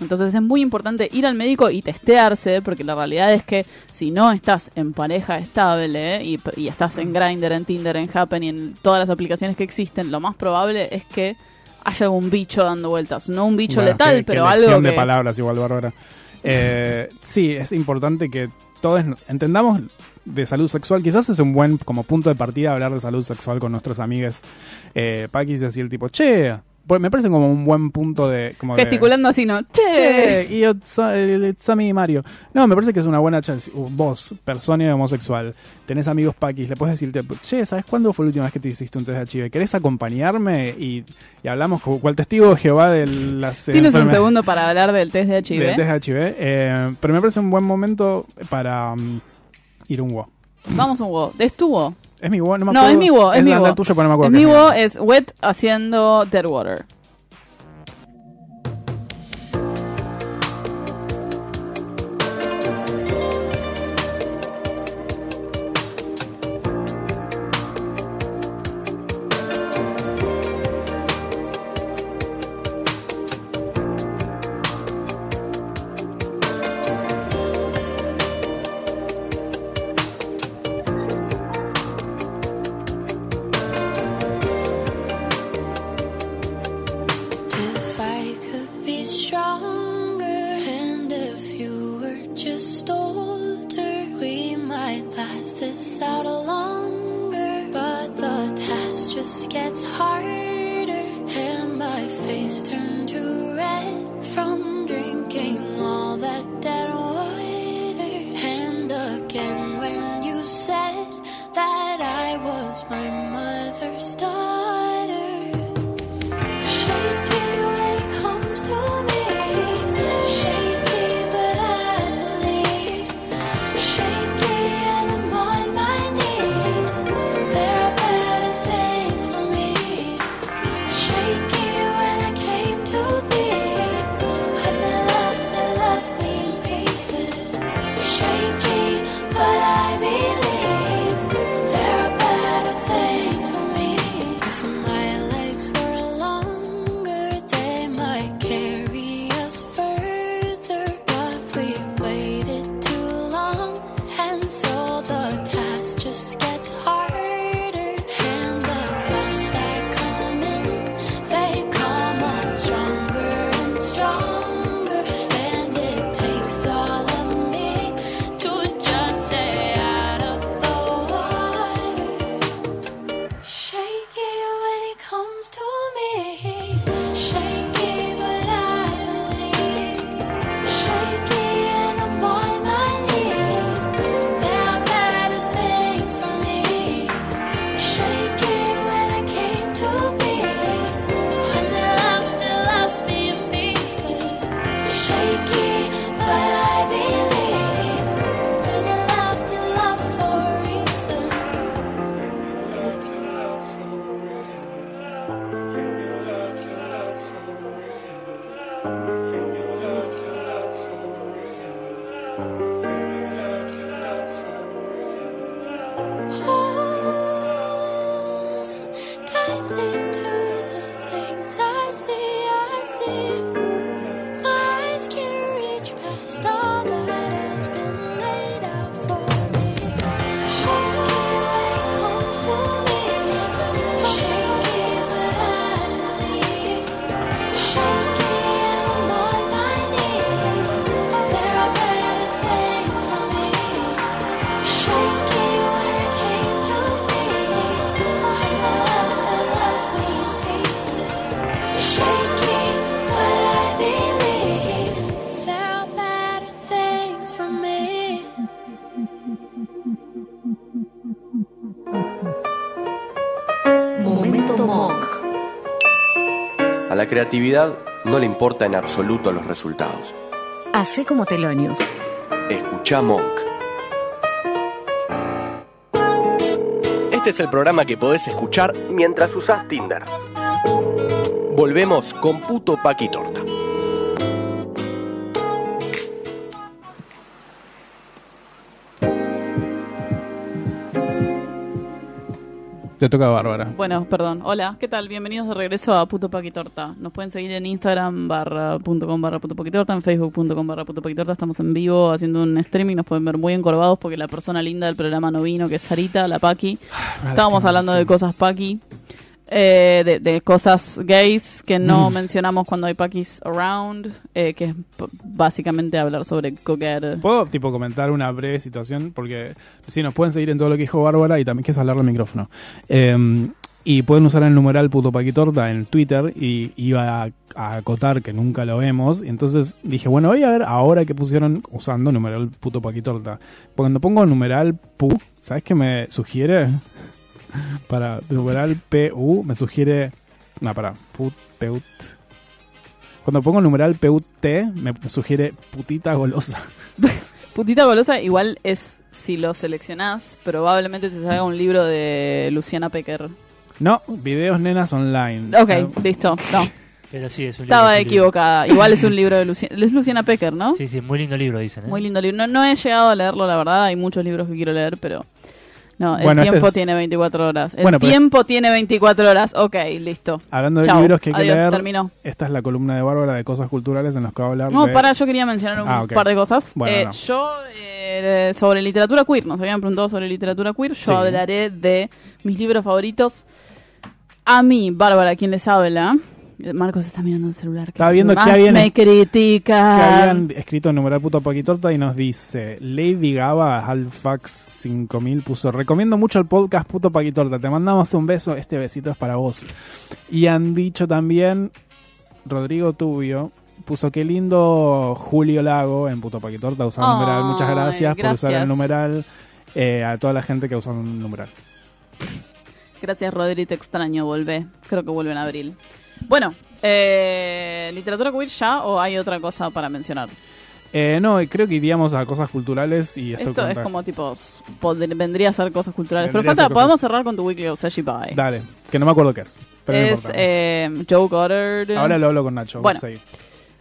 Entonces es muy importante ir al médico y testearse, porque la realidad es que si no estás en pareja estable y, y estás en Grindr, en Tinder, en Happen y en todas las aplicaciones que existen, lo más probable es que haya algún bicho dando vueltas. No un bicho Bueno, letal, qué- qué pero elección algo de que... palabras igual, Bárbara. Eh, sí, es importante que todos entendamos de salud sexual. Quizás es un buen como punto de partida hablar de salud sexual con nuestros amigos eh, Paquis y decir tipo, che, me parece como un buen punto de... Como de- Gesticulando así, ¿no? Che. Che, y a me, Mario. No, me parece que es una buena chance. Uh, Vos, persona homosexual, tenés amigos paquis, le puedes decirte, che, ¿sabes cuándo fue la última vez que te hiciste un test de HIV? ¿Querés acompañarme? Y, y hablamos con cual testigo de Jehová de las Tienes un segundo para hablar del test de HIV. del test de HIV. eh, pero me parece un buen momento para mm, ir a un WO. Vamos un WO. ¿Es tu WO? Es mi no me No, acuerdo. es mi WO, es mi el tuyo, pero no me Es mi es Wet haciendo Dead Water. My mother's daughter. stars. La creatividad no le importa en absoluto los resultados. Hacé como Telonius. Escucha Monk. Este es el programa que podés escuchar mientras usás Tinder. Volvemos con Puto Paqui Torta. Te toca Bárbara. Bueno, perdón. Hola, ¿qué tal? Bienvenidos de regreso a Puto Paquitorta. Nos pueden seguir en Instagram barra punto com barra Puto Paquitorta, en Facebook.com barra Puto Paquitorta. Estamos en vivo haciendo un streaming. Nos pueden ver muy encorvados porque la persona linda del programa no vino, que es Sarita, la Paqui. Estábamos hablando de cosas Paqui. Eh, de, de cosas gays que no Mm. mencionamos cuando hay Paquis around, eh, que es básicamente hablar sobre coger. ¿Puedo tipo comentar una breve situación? Porque sí, nos pueden seguir en todo lo que dijo Bárbara y también quieres hablarle al micrófono. Eh, y pueden usar el numeral puto paquitorta en Twitter y iba a, a acotar que nunca lo vemos. Y entonces dije, bueno, voy a ver ahora que pusieron usando numeral puto paquitorta. Cuando pongo numeral pu, ¿sabes qué me sugiere? Para numeral pu, me sugiere... No, para, put, peut. Cuando pongo numeral PUT, me sugiere putita golosa. Putita golosa igual es, si lo seleccionás, probablemente te salga un libro de Luciana Pecker. No, videos nenas online. Ok, Eh, listo, no. Pero sí, es un libro. Estaba es un libro. equivocada. Igual es un libro de Luciana, es Luciana Pecker, ¿no? Sí, sí, muy lindo libro, dicen. ¿eh? Muy lindo libro. No, no he llegado a leerlo, la verdad. Hay muchos libros que quiero leer, pero... No, el Bueno, este tiempo es- tiene 24 horas. El Bueno, tiempo tiene 24 horas. Ok, listo. Hablando de Chao. libros que hay que Adiós, leer, terminó. esta es la columna de Bárbara de cosas culturales en los que va a hablar No, de... para, yo quería mencionar un Ah, par de cosas. Bueno, Eh, no. Yo, eh, sobre literatura queer, nos habían preguntado sobre literatura queer. Yo Sí. hablaré de mis libros favoritos. A mí, Bárbara, quien les habla. Marcos está mirando el celular. que Estaba viendo que habían- me que critica. habían escrito numeral puto paquitorta y nos dice Lady Gaba Halfax 5000 puso recomiendo mucho el podcast puto paquitorta te mandamos un beso este besito es para vos y han dicho también Rodrigo Tubio puso qué lindo Julio Lago en puto paquitorta usando Ay, numeral muchas gracias, por usar el numeral eh, a toda la gente que usa un numeral Gracias, Rodri, te extraño, volvé. Creo que vuelve en abril. Bueno, eh, ¿literatura queer ya o hay otra cosa para mencionar? Eh, no, creo que iríamos a cosas culturales y esto, Esto es como tipo, vendría a ser cosas culturales. Vendría Pero falta, cosas- podemos cerrar con tu weekly of Sashi Bye. Dale, que no me acuerdo qué es. Pero es eh, Joe Goddard. Ahora lo hablo con Nacho. Bueno.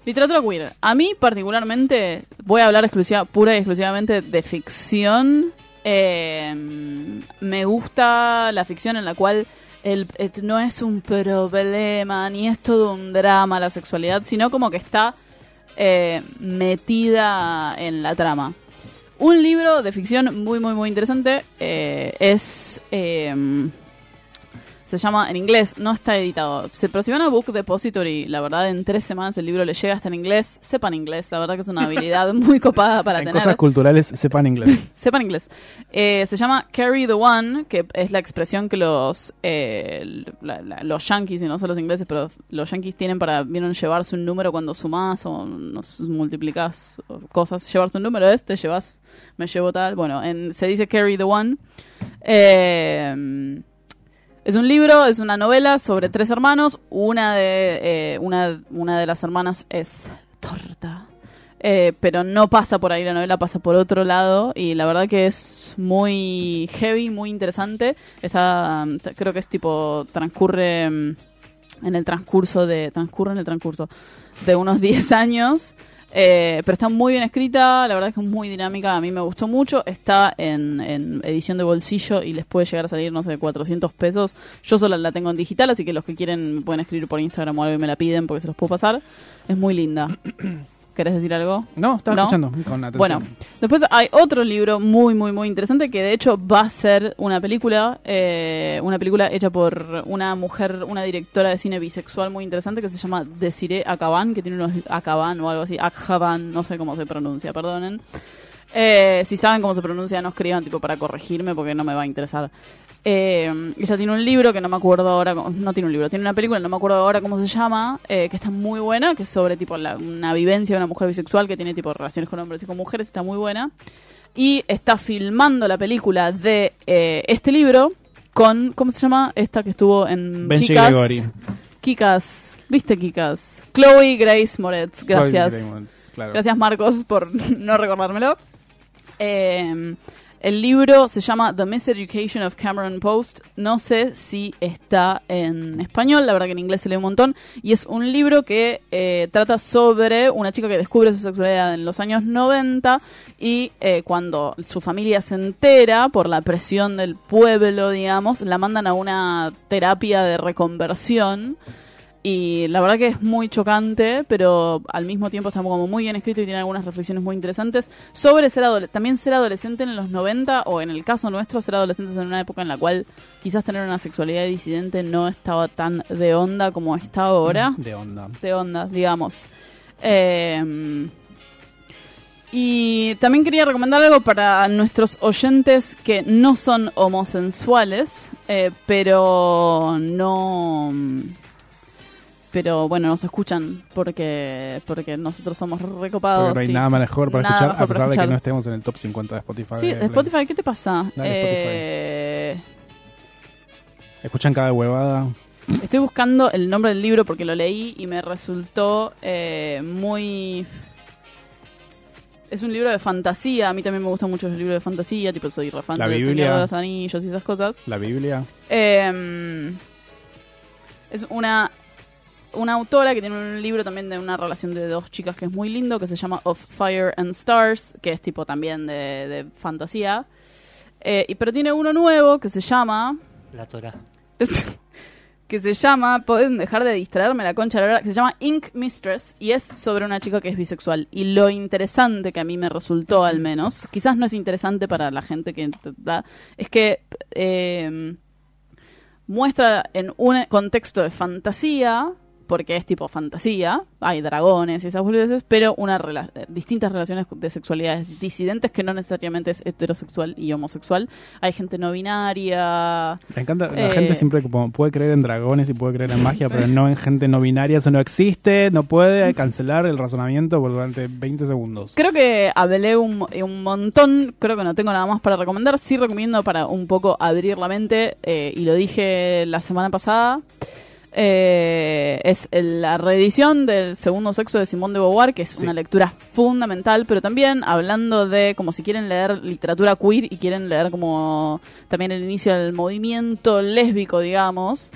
Literatura queer. A mí particularmente voy a hablar exclusiva, pura y exclusivamente de ficción. Eh, me gusta la ficción en la cual et- no es un problema ni es todo un drama la sexualidad, sino como que está eh, metida en la trama. Un libro de ficción muy, muy, muy interesante eh, es... se llama en inglés, no está editado. Se, pero si van a Book Depository, la verdad, en tres semanas el libro le llega hasta en inglés. Sepan inglés, la verdad que es una habilidad muy copada para en tener. cosas culturales sepan inglés. Sepan inglés. Eh, se llama Carry the One, que es la expresión que los eh, la- la- los yankees, y no solo los ingleses, pero los yankees tienen para vieron llevarse un número cuando sumás o nos multiplicás cosas. Llevarse un número es, te llevas, me llevo tal. Bueno, en, se dice Carry the One. Eh, es un libro, es una novela sobre tres hermanos. Una de, eh, una, una de las hermanas es torta. Eh, pero no pasa por ahí la novela, pasa por otro lado. Y la verdad que es muy heavy, muy interesante. Está, t- creo que es tipo, transcurre mm, en el transcurso de. Transcurre en el transcurso de unos 10 años. Eh, pero está muy bien escrita, la verdad es que es muy dinámica, a mí me gustó mucho. Está en, en edición de bolsillo y les puede llegar a salir, no sé, 400 pesos. Yo solo la tengo en digital, así que los que quieren pueden escribir por Instagram o algo y me la piden porque se los puedo pasar. Es muy linda. ¿Querés decir algo? No, estaba ¿No? escuchando con atención. Bueno, después hay otro libro muy, muy, muy interesante que de hecho va a ser una película, eh, una película hecha por una mujer, una directora de cine bisexual muy interesante que se llama Desiree Akaban, que tiene unos Akaban o algo así, Akaban, no sé cómo se pronuncia, perdonen. Eh, si saben cómo se pronuncia, no escriban tipo para corregirme porque no me va a interesar. Eh, ella tiene un libro que no me acuerdo ahora, no tiene un libro, tiene una película, no me acuerdo ahora cómo se llama, eh, que está muy buena, que es sobre tipo la- una vivencia de una mujer bisexual que tiene tipo relaciones con hombres y con mujeres, está muy buena. Y está filmando la película de eh, este libro con, ¿cómo se llama? Esta que estuvo en Benji Kikas. Gregory. Kikas. Viste, Kikas. Chloe Grace Moretz, gracias. Claro. Gracias, Marcos, por no recordármelo. Eh, el libro se llama The Miseducation of Cameron Post. No sé si está en español, la verdad que en inglés se lee un montón. Y es un libro que eh, trata sobre una chica que descubre su sexualidad en los años 90 y eh, cuando su familia se entera por la presión del pueblo, digamos, la mandan a una terapia de reconversión. Y la verdad que es muy chocante, pero al mismo tiempo está como muy bien escrito y tiene algunas reflexiones muy interesantes sobre ser adolescente. También ser adolescente en los 90, o en el caso nuestro, ser adolescentes en una época en la cual quizás tener una sexualidad disidente no estaba tan de onda como está ahora. De onda. De onda, digamos. Eh, y también quería recomendar algo para nuestros oyentes que no son homosensuales, eh, pero no pero bueno, nos escuchan porque porque nosotros somos recopados. Porque no hay y nada mejor para nada escuchar, mejor a pesar de que escuchar. no estemos en el top 50 de Spotify. Sí, de- Spotify, ¿qué te pasa? Eh, Escuchan cada huevada. estoy buscando el nombre del libro porque lo leí y me resultó eh, muy... Es un libro de fantasía, a mí también me gustan mucho los libros de fantasía, tipo soy re fan La de Biblia. de los Anillos y esas cosas. La Biblia. Eh, es una, una autora que tiene un libro también de una relación de dos chicas que es muy lindo, que se llama Of Fire and Stars, que es tipo también de, de fantasía. Eh, y, pero tiene uno nuevo que se llama... La Torah. que se llama, pueden dejar de distraerme la concha, la verdad, que se llama Ink Mistress y es sobre una chica que es bisexual. Y lo interesante que a mí me resultó al menos, quizás no es interesante para la gente que da, es que eh, muestra en un contexto de fantasía, porque es tipo fantasía, hay dragones y esas boludeces, pero una rela- distintas relaciones de sexualidades disidentes que no necesariamente es heterosexual y homosexual. Hay gente no binaria. Me encanta, la Eh, gente siempre como puede creer en dragones y puede creer en magia, pero no en gente no binaria, eso no existe, no puede cancelar el razonamiento por durante 20 segundos. Creo que hablé un, un montón, creo que no tengo nada más para recomendar. Sí recomiendo para un poco abrir la mente, eh, y lo dije la semana pasada. Eh, es la reedición del segundo sexo de Simón de Beauvoir, que es una lectura fundamental, pero también hablando de como si quieren leer literatura queer y quieren leer como también el inicio del movimiento lésbico, digamos.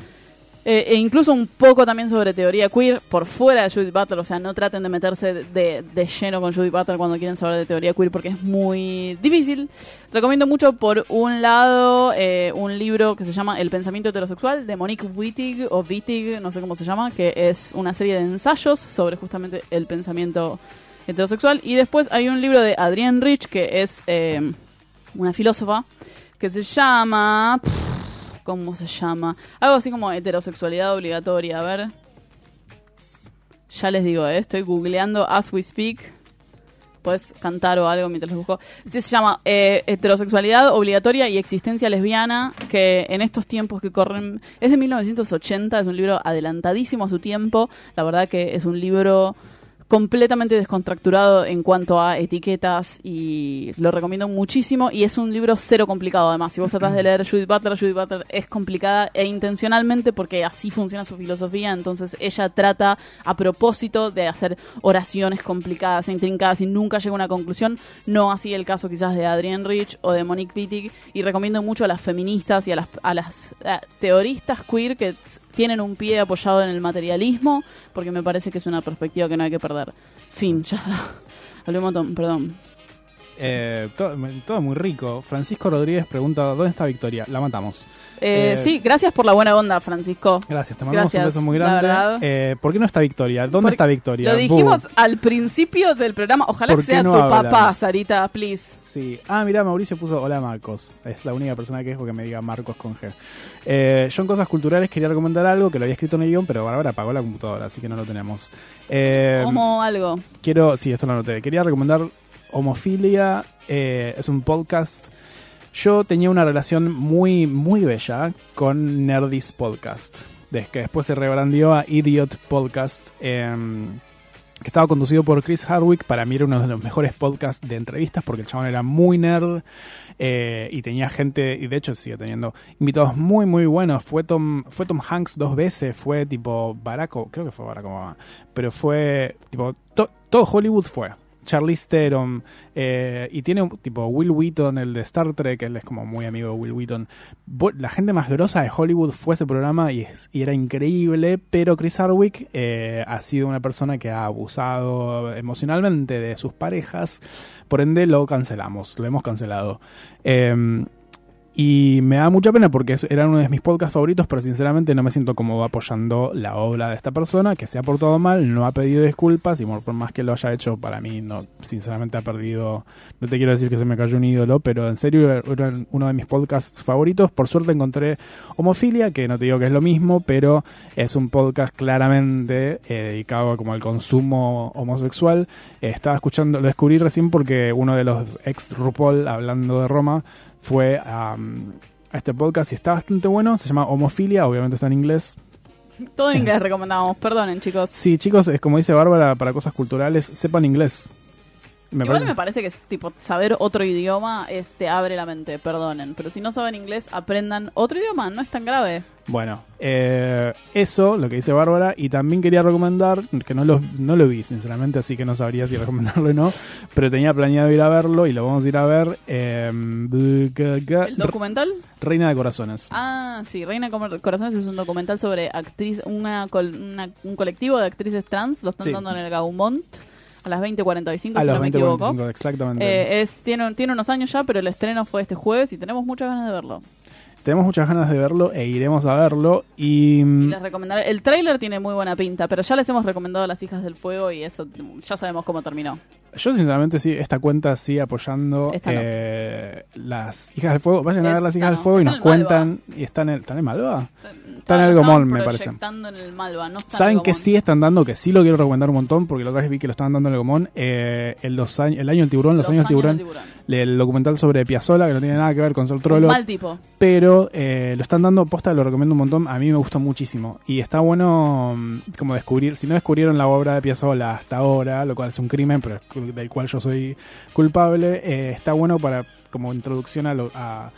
Eh, e incluso un poco también sobre teoría queer por fuera de Judith Butler, o sea, no traten de meterse de, de lleno con Judith Butler cuando quieren saber de teoría queer porque es muy difícil. Recomiendo mucho, por un lado, eh, un libro que se llama El pensamiento heterosexual de Monique Wittig, o Wittig, no sé cómo se llama, que es una serie de ensayos sobre justamente el pensamiento heterosexual. Y después hay un libro de Adrienne Rich, que es eh, una filósofa, que se llama... ¿Cómo se llama? Algo así como heterosexualidad obligatoria. A ver. Ya les digo, eh, estoy googleando as we speak. Puedes cantar o algo mientras lo busco. Sí, se llama eh, Heterosexualidad obligatoria y existencia lesbiana, que en estos tiempos que corren... Es de 1980, es un libro adelantadísimo a su tiempo. La verdad que es un libro completamente descontracturado en cuanto a etiquetas y lo recomiendo muchísimo. Y es un libro cero complicado además. Si vos tratás de leer Judith Butler Judith Butler es complicada e intencionalmente porque así funciona su filosofía. Entonces ella trata a propósito de hacer oraciones complicadas e intrincadas y nunca llega a una conclusión. No así el caso quizás de Adrienne Rich o de Monique Wittig. Y recomiendo mucho a las feministas y a las, a las eh, teoristas queer que tienen un pie apoyado en el materialismo porque me parece que es una perspectiva que no hay que perder fin ya. Hablé un montón perdón Eh, todo, todo muy rico. Francisco Rodríguez pregunta, ¿dónde está Victoria? La matamos. Eh, Eh, sí, gracias por la buena onda, Francisco. Gracias, te mandamos Gracias, un beso muy grande. Eh, ¿Por qué no está Victoria? ¿Dónde está Victoria? Lo dijimos al principio del programa. Ojalá ¿Por que sea no tu papá, Sarita, please. Sí. Ah, mira, Mauricio puso hola Marcos. Es la única persona que es que me diga Marcos con G. Eh, yo en cosas culturales quería recomendar algo que lo había escrito en el guion, pero ahora apagó la computadora, así que no lo tenemos. Como algo. quiero, sí, esto lo anoté. Quería recomendar Homofilia, eh, es un podcast. Yo tenía una relación muy, muy bella con Nerdis Podcast, que después se rebrandió a Idiot Podcast. em, que estaba conducido por Chris Hardwick. Para mí era uno de los mejores podcasts de entrevistas porque el chabón era muy nerd eh, y tenía gente, y de hecho sigue teniendo invitados muy, muy buenos. Fue Tom, fue Tom Hanks dos veces, fue tipo Barack, creo que fue Barack Obama, pero fue tipo, to- todo Hollywood fue. Charlize Theron eh, y tiene un- tipo Will Wheaton, el de Star Trek, él es como muy amigo de Will Wheaton. La gente más grosa de Hollywood fue ese programa y, es- y era increíble, pero Chris Hardwick eh, ha sido una persona que ha abusado emocionalmente de sus parejas, por ende lo cancelamos, lo hemos cancelado. Eh, y me da mucha pena porque era uno de mis podcasts favoritos, pero sinceramente no me siento como apoyando la obra de esta persona que se ha portado mal, no ha pedido disculpas y por más que lo haya hecho, para mí no, sinceramente ha perdido, no te quiero decir que se me cayó un ídolo, pero en serio era era uno de mis podcasts favoritos. Por suerte encontré Homofilia, que no te digo que es lo mismo, pero es un podcast claramente eh, dedicado como al consumo homosexual. Eh, estaba escuchando, lo descubrí recién porque uno de los ex RuPaul, hablando de Roma, fue a, a este podcast y está bastante bueno. Se llama Homofilia, obviamente está en inglés. Todo en inglés recomendamos, perdonen chicos. Sí, chicos, es como dice Bárbara, para cosas culturales, sepan inglés. Me Igual parece- me parece que es tipo saber otro idioma es, te abre la mente, perdonen. Pero si no saben inglés, aprendan otro idioma, no es tan grave. Bueno, eh, eso, lo que dice Bárbara, y también quería recomendar, que no lo, no lo vi sinceramente, así que no sabría si recomendarlo o no, pero tenía planeado ir a verlo y lo vamos a ir a ver. eh, ¿El documental? Reina de Corazones. Ah, sí, Reina de Corazones es un documental sobre actriz, una, una- un colectivo de actrices trans, lo están Sí. dando en el Gaumont a las 20.45, A si no me equivoco. 20.45, exactamente. Eh, es, tiene, tiene unos años ya, pero el estreno fue este jueves y tenemos muchas ganas de verlo. Tenemos muchas ganas de verlo e iremos a verlo y... Y mm, les recomendaré. El tráiler tiene muy buena pinta, pero ya les hemos recomendado a las hijas del fuego y eso ya sabemos cómo terminó. Yo sinceramente sí, esta cuenta sigue apoyando eh, las hijas del fuego. Vayan a ver las hijas del fuego y nos cuentan. Y están en, ¿están en Malva? Están en el Gomón, me parece. ¿Saben que sí están dando? Que sí lo quiero recomendar un montón, porque la otra vez vi que lo estaban dando en el Gomón. eh, el, dos años, el año del tiburón, los, Los años años tiburón. del tiburón. El documental sobre Piazzolla, que no tiene nada que ver con Sol Trollo. Mal tipo. Pero eh, lo están dando, posta, lo recomiendo un montón. A mí me gustó muchísimo. Y está bueno mm, como descubrir, si no descubrieron la obra de Piazzolla hasta ahora, lo cual es un crimen, pero del cual yo soy culpable, eh, está bueno para como introducción a lo- a-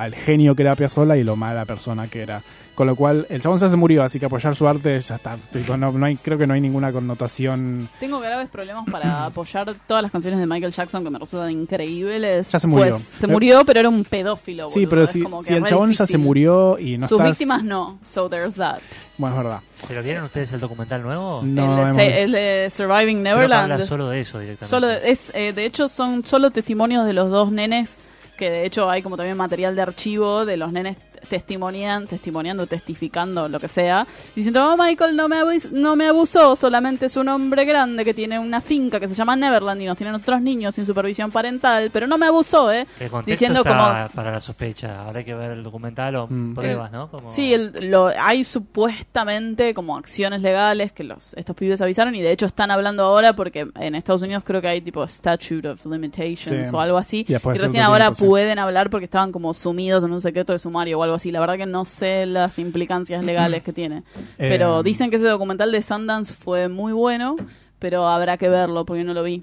al genio que era Piazzolla y lo mala persona que era. Con lo cual, el chabón ya se murió, así que apoyar su arte ya está. Tipo, no, no hay, creo que no hay ninguna connotación. Tengo graves problemas para apoyar todas las canciones de Michael Jackson que me resultan increíbles. Ya se murió. Pues, se murió, pero era un pedófilo. Sí, boludo. pero Es si, si el chabón ya se difícil. murió y no Sus estás- víctimas no. So there's that. Bueno, es verdad. ¿Pero vieron ustedes el documental nuevo? No, el, se- el de Surviving Neverland. habla solo de eso directamente. Solo es, eh, de hecho, son solo testimonios de los dos nenes, que de hecho hay como también material de archivo de los nenes testimonian, testimoniando, testificando, lo que sea, diciendo, oh, Michael no me, abus- no me abusó, solamente es un hombre grande que tiene una finca que se llama Neverland y nos tiene a nosotros niños sin supervisión parental, pero no me abusó, ¿eh? El Diciendo está como... para la sospecha. Habrá que ver el documental o pruebas, ¿no? Como- Sí, el- lo, hay supuestamente como acciones legales que los estos pibes avisaron y de hecho están hablando ahora porque en Estados Unidos creo que hay tipo statute of limitations Sí. o algo así Y recién ahora tiempo, sí. pueden hablar porque estaban como sumidos en un secreto de sumario o algo así. La verdad que no sé las implicancias legales que tiene. Pero Eh, dicen que ese documental de Sundance fue muy bueno, pero habrá que verlo porque no lo vi.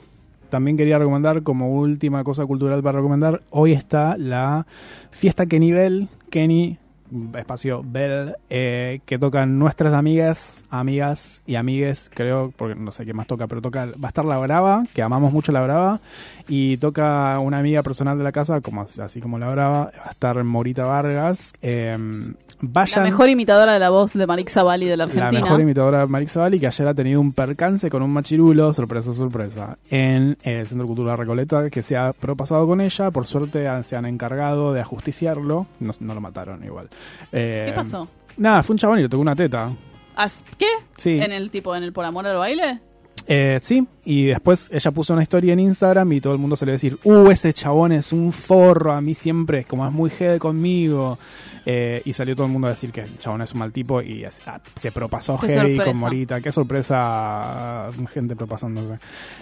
También quería recomendar, como última cosa cultural para recomendar, hoy está la fiesta Kenny Bell, Kenny, espacio Bell, eh, que tocan nuestras amigas, amigas y amigues, creo, porque no sé qué más toca, pero toca, va a estar La Brava, que amamos mucho La Brava, y toca una amiga personal de la casa, como así, como La Brava, va a estar Morita Vargas. eh, vayan. La mejor imitadora de la voz de Marix Zavalli de la La Argentina. mejor imitadora Marix Zavalli, que ayer ha tenido un percance con un machirulo, sorpresa, sorpresa, en el Centro Cultural Recoleta, que se ha propasado con ella. Por suerte se han encargado de ajusticiarlo. No, no lo mataron igual. Eh, ¿Qué pasó? Nada, fue un chabón y le tocó una teta. ¿Qué? Sí. ¿En el tipo, en el por amor al baile? Eh, sí, y después ella puso una historia en Instagram y todo el mundo se le decir, uh, ese chabón es un forro, a mí siempre como es muy jede conmigo. Eh, y salió todo el mundo a decir que el chabón es un mal tipo y es- ah, se propasó heavy con Morita. Qué sorpresa, gente propasándose.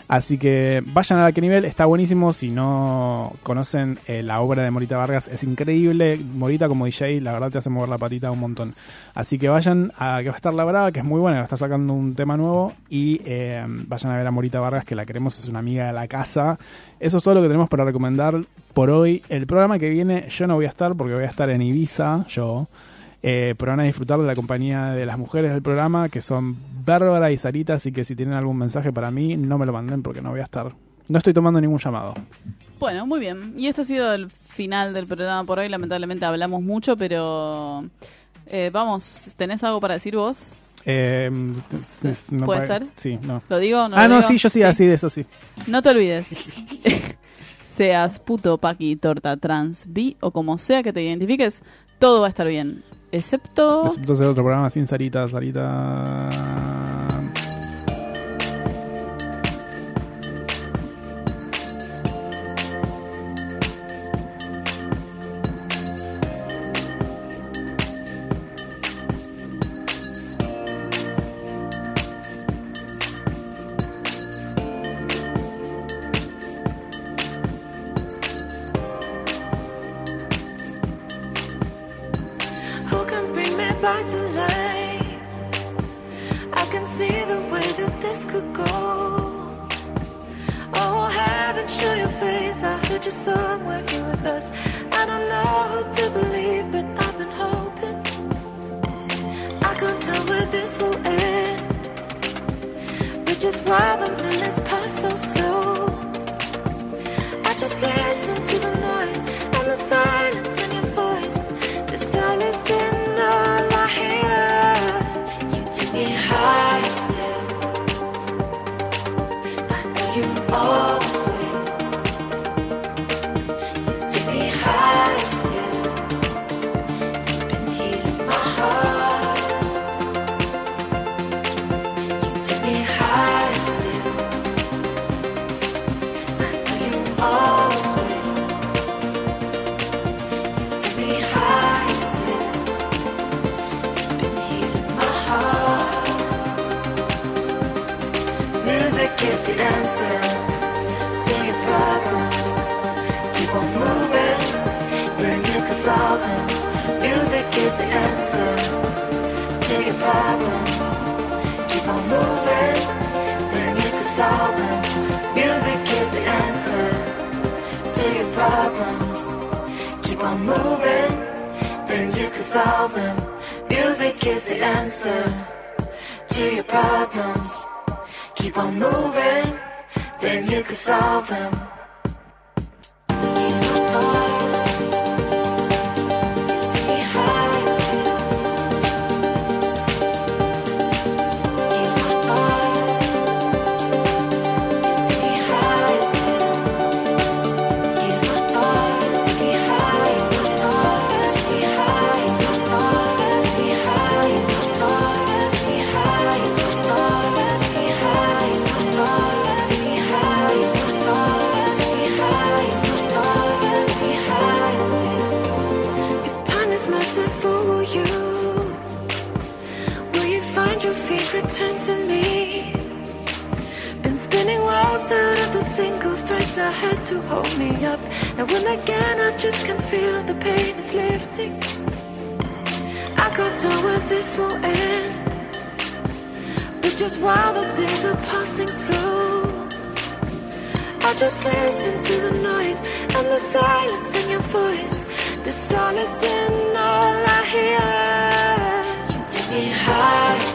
Así que vayan a qué nivel, está buenísimo. Si no conocen eh, la obra de Morita Vargas, es increíble. Morita como DJ, la verdad te hace mover la patita un montón. Así que vayan a que va a estar la brava, que es muy buena, que va a estar sacando un tema nuevo. Y eh, vayan a ver a Morita Vargas, que la queremos, es una amiga de la casa. Eso es todo lo que tenemos para recomendar por hoy. El programa que viene, yo no voy a estar porque voy a estar en Ibiza, yo. Eh, pero van a disfrutar de la compañía de las mujeres del programa, que son Bárbara y Sarita, así que si tienen algún mensaje para mí, no me lo manden porque no voy a estar. No estoy tomando ningún llamado. Bueno, muy bien. Y este ha sido el final del programa por hoy. Lamentablemente hablamos mucho, pero eh, vamos, ¿tenés algo para decir vos? Eh, no ¿Puede ser? Sí, no. ¿Lo digo? ¿No ah, lo no, digo? sí, yo sí, así de eso sí. No te olvides. Seas puto, paqui, torta, trans, bi o como sea que te identifiques, todo va a estar bien. Excepto... Excepto hacer otro programa sin Sarita, Sarita. Why the minutes pass so slow. Your feet, return to me? Been spinning rounds out of the single threads I had to hold me up. Now when again I just can feel the pain is lifting. I can't tell where this will end. But just while the days are passing slow. I just listen to the noise and the silence in your voice. The solace in all I hear. You take me high